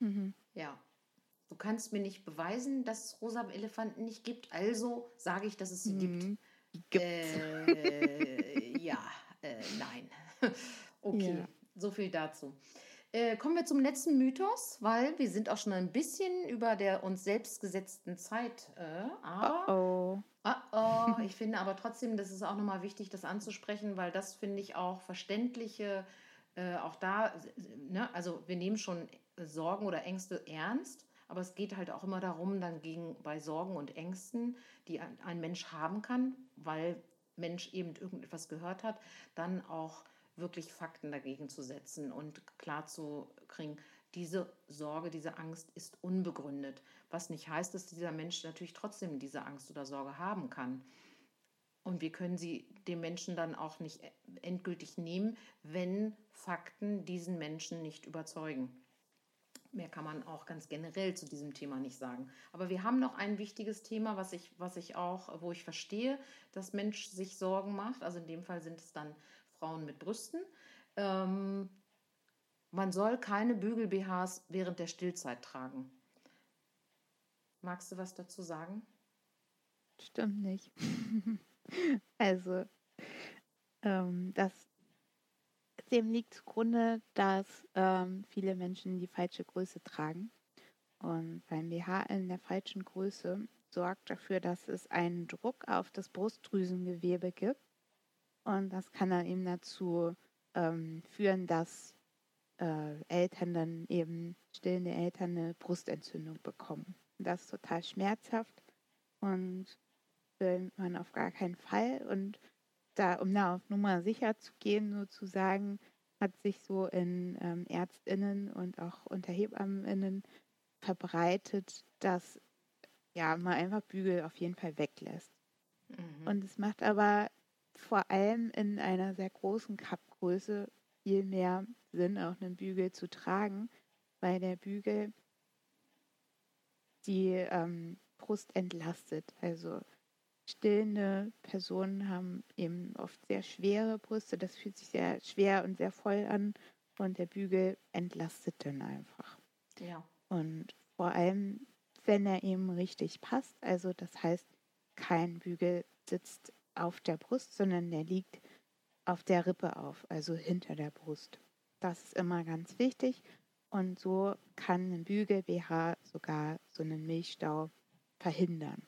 Mhm. Ja. Du kannst mir nicht beweisen, dass es rosa Elefanten nicht gibt, also sage ich, dass es sie mhm. gibt. Äh, ja, äh, nein. (laughs) okay, ja. so viel dazu. Äh, kommen wir zum letzten Mythos, weil wir sind auch schon ein bisschen über der uns selbst gesetzten Zeit. Äh, aber, oh, oh. oh, oh. ich finde aber trotzdem, das ist auch nochmal wichtig, das anzusprechen, weil das finde ich auch verständliche, äh, auch da, ne, also wir nehmen schon Sorgen oder Ängste ernst, aber es geht halt auch immer darum, dann gegen bei Sorgen und Ängsten, die ein, ein Mensch haben kann, weil Mensch eben irgendetwas gehört hat, dann auch wirklich Fakten dagegen zu setzen und klar zu kriegen, diese Sorge, diese Angst ist unbegründet. Was nicht heißt, dass dieser Mensch natürlich trotzdem diese Angst oder Sorge haben kann. Und wir können sie dem Menschen dann auch nicht endgültig nehmen, wenn Fakten diesen Menschen nicht überzeugen. Mehr kann man auch ganz generell zu diesem Thema nicht sagen. Aber wir haben noch ein wichtiges Thema, was ich, was ich auch, wo ich verstehe, dass Mensch sich Sorgen macht. Also in dem Fall sind es dann Frauen mit Brüsten. Ähm, man soll keine Bügel-BHs während der Stillzeit tragen. Magst du was dazu sagen? Stimmt nicht. (laughs) also, ähm, das, dem liegt zugrunde, dass ähm, viele Menschen die falsche Größe tragen. Und beim BH in der falschen Größe sorgt dafür, dass es einen Druck auf das Brustdrüsengewebe gibt und das kann dann eben dazu ähm, führen, dass äh, Eltern dann eben, stillende Eltern, eine Brustentzündung bekommen. das ist total schmerzhaft und will man auf gar keinen Fall. Und da, um da auf Nummer sicher zu gehen, sozusagen, hat sich so in ähm, ÄrztInnen und auch unter HebammenInnen verbreitet, dass ja, man einfach Bügel auf jeden Fall weglässt. Mhm. Und es macht aber vor allem in einer sehr großen Kappgröße viel mehr Sinn, auch einen Bügel zu tragen, weil der Bügel die ähm, Brust entlastet. Also stillende Personen haben eben oft sehr schwere Brüste. Das fühlt sich sehr schwer und sehr voll an und der Bügel entlastet dann einfach. Ja. Und vor allem, wenn er eben richtig passt. Also das heißt, kein Bügel sitzt auf der Brust, sondern der liegt auf der Rippe auf, also hinter der Brust. Das ist immer ganz wichtig. Und so kann ein Bügel BH sogar so einen Milchstau verhindern.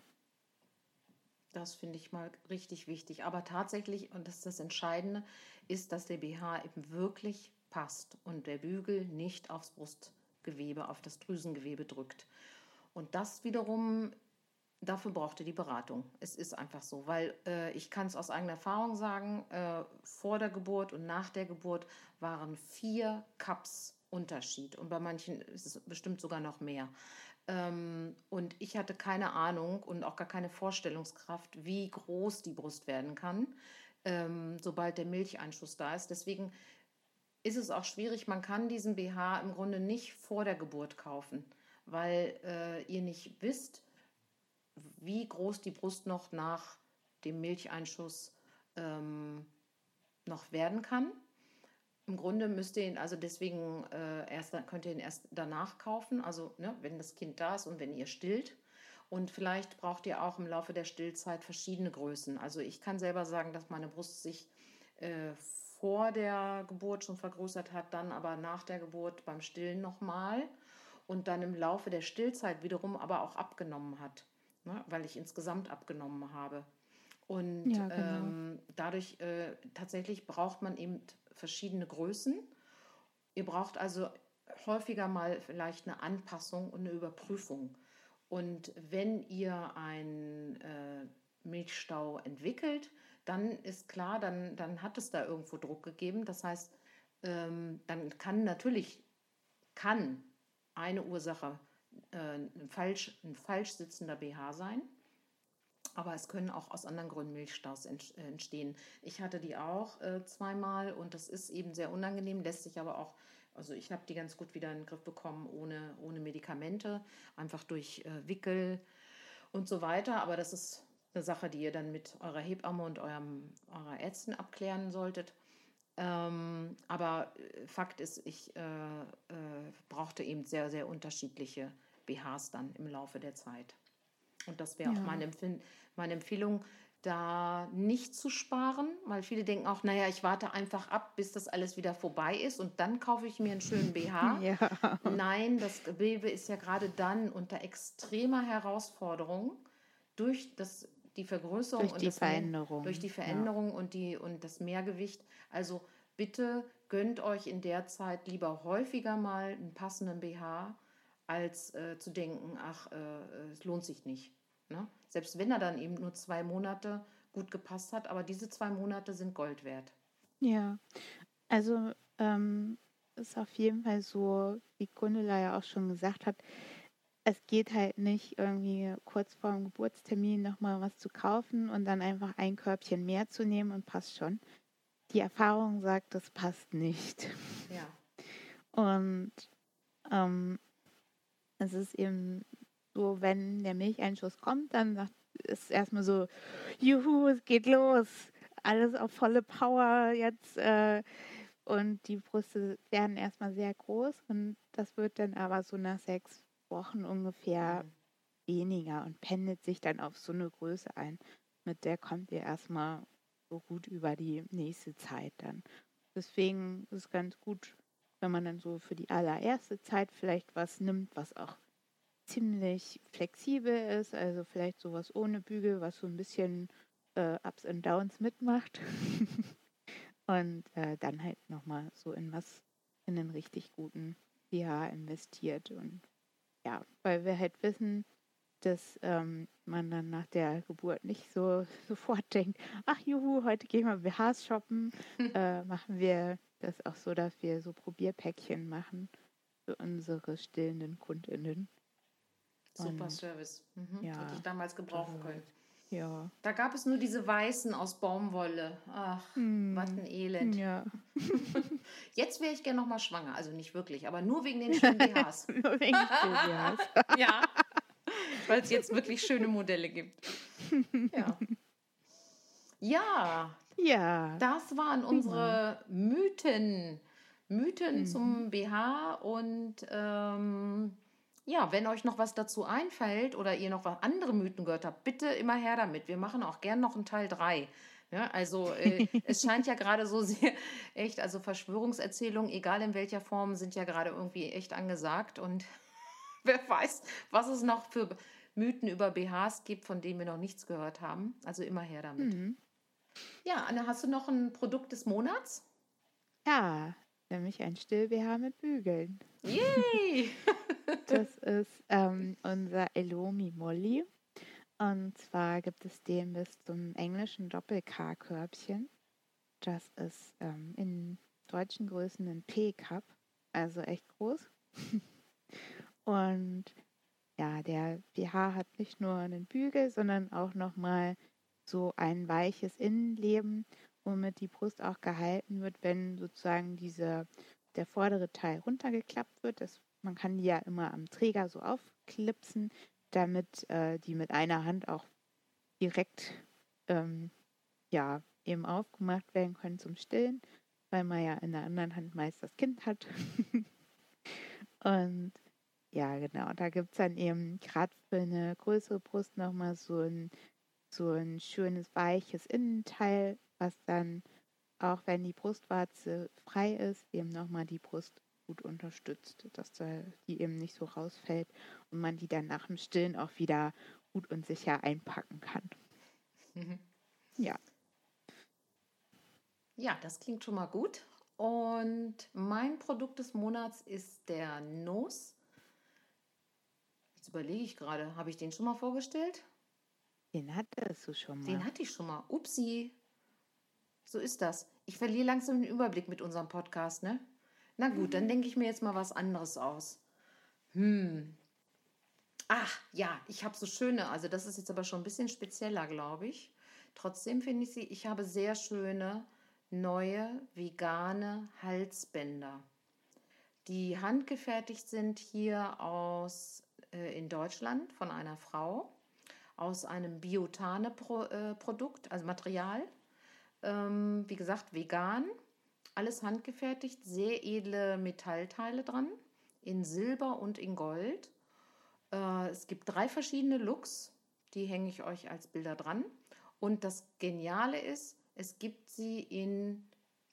Das finde ich mal richtig wichtig. Aber tatsächlich, und das ist das Entscheidende, ist, dass der BH eben wirklich passt und der Bügel nicht aufs Brustgewebe, auf das Drüsengewebe drückt. Und das wiederum, dafür braucht ihr die Beratung. Es ist einfach so, weil äh, ich kann es aus eigener Erfahrung sagen, äh, vor der Geburt und nach der Geburt waren vier Cups Unterschied und bei manchen ist es bestimmt sogar noch mehr. Ähm, und ich hatte keine Ahnung und auch gar keine Vorstellungskraft, wie groß die Brust werden kann, ähm, sobald der Milcheinschuss da ist. Deswegen ist es auch schwierig, man kann diesen BH im Grunde nicht vor der Geburt kaufen, weil äh, ihr nicht wisst, wie groß die Brust noch nach dem Milcheinschuss ähm, noch werden kann. Im Grunde müsst ihr ihn, also deswegen äh, erst, könnt ihr ihn erst danach kaufen, also ne, wenn das Kind da ist und wenn ihr stillt. Und vielleicht braucht ihr auch im Laufe der Stillzeit verschiedene Größen. Also ich kann selber sagen, dass meine Brust sich äh, vor der Geburt schon vergrößert hat, dann aber nach der Geburt beim Stillen nochmal und dann im Laufe der Stillzeit wiederum aber auch abgenommen hat, ne, weil ich insgesamt abgenommen habe. Und ja, genau. ähm, dadurch äh, tatsächlich braucht man eben verschiedene Größen. Ihr braucht also häufiger mal vielleicht eine Anpassung und eine Überprüfung. Und wenn ihr einen äh, Milchstau entwickelt, dann ist klar, dann, dann hat es da irgendwo Druck gegeben. Das heißt, ähm, dann kann natürlich kann eine Ursache ein, falsch, ein falsch sitzender BH sein. Aber es können auch aus anderen Gründen Milchstaus entstehen. Ich hatte die auch äh, zweimal und das ist eben sehr unangenehm, lässt sich aber auch, also ich habe die ganz gut wieder in den Griff bekommen ohne, ohne Medikamente, einfach durch äh, Wickel und so weiter. Aber das ist eine Sache, die ihr dann mit eurer Hebamme und eurem, eurer Ärztin abklären solltet. Ähm, aber äh, Fakt ist, ich äh, äh, brauchte eben sehr, sehr unterschiedliche BHs dann im Laufe der Zeit. Und das wäre ja. auch meine, Empf meine Empfehlung, da nicht zu sparen, weil viele denken auch, naja, ich warte einfach ab, bis das alles wieder vorbei ist und dann kaufe ich mir einen schönen BH. (laughs) Ja. Nein, das Gewebe ist ja gerade dann unter extremer Herausforderung durch das, die Vergrößerung durch die und Veränderung. durch die Veränderung ja. und, die, und das Mehrgewicht. Also bitte gönnt euch in der Zeit lieber häufiger mal einen passenden BH, als äh, zu denken, ach, äh, es lohnt sich nicht. Ne? Selbst wenn er dann eben nur zwei Monate gut gepasst hat, aber diese zwei Monate sind Gold wert. Ja, also ähm, ist auf jeden Fall so, wie Gundula ja auch schon gesagt hat, es geht halt nicht irgendwie kurz vor dem Geburtstermin nochmal was zu kaufen und dann einfach ein Körbchen mehr zu nehmen und passt schon. Die Erfahrung sagt, das passt nicht. Ja. Und ähm, es ist eben so, wenn der Milcheinschuss kommt, dann ist erstmal so, juhu, es geht los, alles auf volle Power jetzt. Äh, und die Brüste werden erstmal sehr groß und das wird dann aber so nach sechs Wochen ungefähr mhm. weniger und pendelt sich dann auf so eine Größe ein. Mit der kommt ihr erstmal so gut über die nächste Zeit dann. Deswegen ist es ganz gut, wenn man dann so für die allererste Zeit vielleicht was nimmt, was auch ziemlich flexibel ist, also vielleicht sowas ohne Bügel, was so ein bisschen äh, Ups und Downs mitmacht. (laughs) und äh, dann halt nochmal so in was, in einen richtig guten BH investiert. Und ja, weil wir halt wissen, dass ähm, man dann nach der Geburt nicht so (laughs) sofort denkt, ach juhu, heute gehen wir BHs shoppen, (laughs) äh, machen wir das auch so, dass wir so Probierpäckchen machen für unsere stillenden KundInnen. Super Und, Service. Mhm. Ja, Hätte ich damals gebrauchen können. Ja. Da gab es nur diese weißen aus Baumwolle. Ach, mm. was ein Elend. Ja. (laughs) Jetzt wäre ich gerne nochmal schwanger. Also nicht wirklich, aber nur wegen den schönen (laughs) BHs. nur wegen den BHs. (laughs) ja. Weil es jetzt wirklich schöne Modelle gibt. Ja. Ja. Ja. Das waren unsere Mythen. Mythen mhm. zum BH und ähm, ja, wenn euch noch was dazu einfällt oder ihr noch andere Mythen gehört habt, bitte immer her damit. Wir machen auch gern noch einen Teil 3. Ja, also äh, (laughs) es scheint ja gerade so sehr echt, also Verschwörungserzählungen, egal in welcher Form, sind ja gerade irgendwie echt angesagt. Und (laughs) wer weiß, was es noch für Mythen über BHs gibt, von denen wir noch nichts gehört haben. Also immer her damit. Mhm. Ja, Anne, hast du noch ein Produkt des Monats? Ja, nämlich ein Still-BH mit Bügeln. Yay! (laughs) das ist ähm, unser Elomi Molly. Und zwar gibt es den bis zum englischen Doppel-K-Körbchen. Das ist ähm, in deutschen Größen ein P-Cup, also echt groß. (laughs) Und ja, der BH hat nicht nur einen Bügel, sondern auch nochmal so ein weiches Innenleben, womit die Brust auch gehalten wird, wenn sozusagen diese, der vordere Teil runtergeklappt wird. Das, man kann die ja immer am Träger so aufklipsen, damit äh, die mit einer Hand auch direkt ähm, ja, eben aufgemacht werden können zum Stillen, weil man ja in der anderen Hand meist das Kind hat. (laughs) Und ja, genau, da gibt es dann eben gerade für eine größere Brust nochmal so ein, so ein schönes, weiches Innenteil, was dann, auch wenn die Brustwarze frei ist, eben nochmal die Brust gut unterstützt, dass die eben nicht so rausfällt und man die dann nach dem Stillen auch wieder gut und sicher einpacken kann. Mhm. Ja. Ja, das klingt schon mal gut. Und mein Produkt des Monats ist der Nose. Jetzt überlege ich gerade, habe ich den schon mal vorgestellt? Den hattest du schon mal. Den hatte ich schon mal. Upsi. So ist das. Ich verliere langsam den Überblick mit unserem Podcast, ne? Na gut, dann denke ich mir jetzt mal was anderes aus. Hm. Ach, ja, ich habe so schöne, also das ist jetzt aber schon ein bisschen spezieller, glaube ich. Trotzdem finde ich sie, ich habe sehr schöne neue vegane Halsbänder, die handgefertigt sind hier aus äh, in Deutschland von einer Frau aus einem Biotane-Produkt, äh, also Material. Ähm, wie gesagt, vegan alles handgefertigt, sehr edle Metallteile dran, in Silber und in Gold. Äh, es gibt drei verschiedene Looks, die hänge ich euch als Bilder dran. Und das Geniale ist, es gibt sie in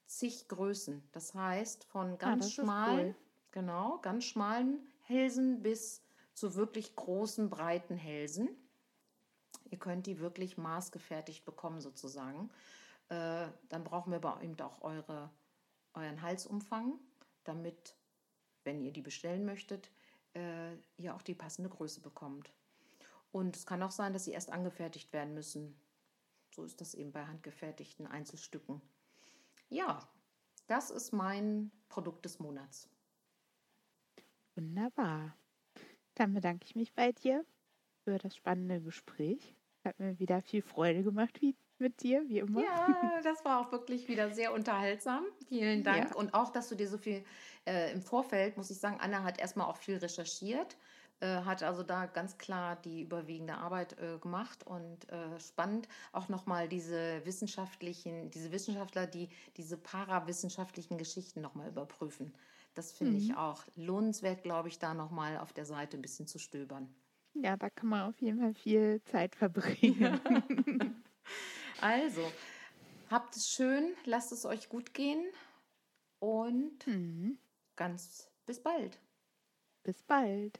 zig Größen. Das heißt, von ah, ganz ah, schmalen, cool. genau, ganz schmalen Hälsen bis zu wirklich großen, breiten Hälsen. Ihr könnt die wirklich maßgefertigt bekommen, sozusagen. Äh, dann brauchen wir aber eben auch eure euren Halsumfang, damit, wenn ihr die bestellen möchtet, äh, ihr auch die passende Größe bekommt. Und es kann auch sein, dass sie erst angefertigt werden müssen. So ist das eben bei handgefertigten Einzelstücken. Ja, das ist mein Produkt des Monats. Wunderbar. Dann bedanke ich mich bei dir für das spannende Gespräch. Hat mir wieder viel Freude gemacht, wie mit dir, wie immer. Ja, das war auch wirklich wieder sehr unterhaltsam. Vielen Dank. Ja. Und auch, dass du dir so viel äh, im Vorfeld, muss ich sagen, Anna hat erstmal auch viel recherchiert, äh, hat also da ganz klar die überwiegende Arbeit äh, gemacht und äh, spannend auch nochmal diese wissenschaftlichen, diese Wissenschaftler, die diese parawissenschaftlichen Geschichten nochmal überprüfen. Das finde mhm. ich auch lohnenswert, glaube ich, da nochmal auf der Seite ein bisschen zu stöbern. Ja, da kann man auf jeden Fall viel Zeit (laughs) verbringen. Also, habt es schön, lasst es euch gut gehen und mhm. ganz bis bald. Bis bald.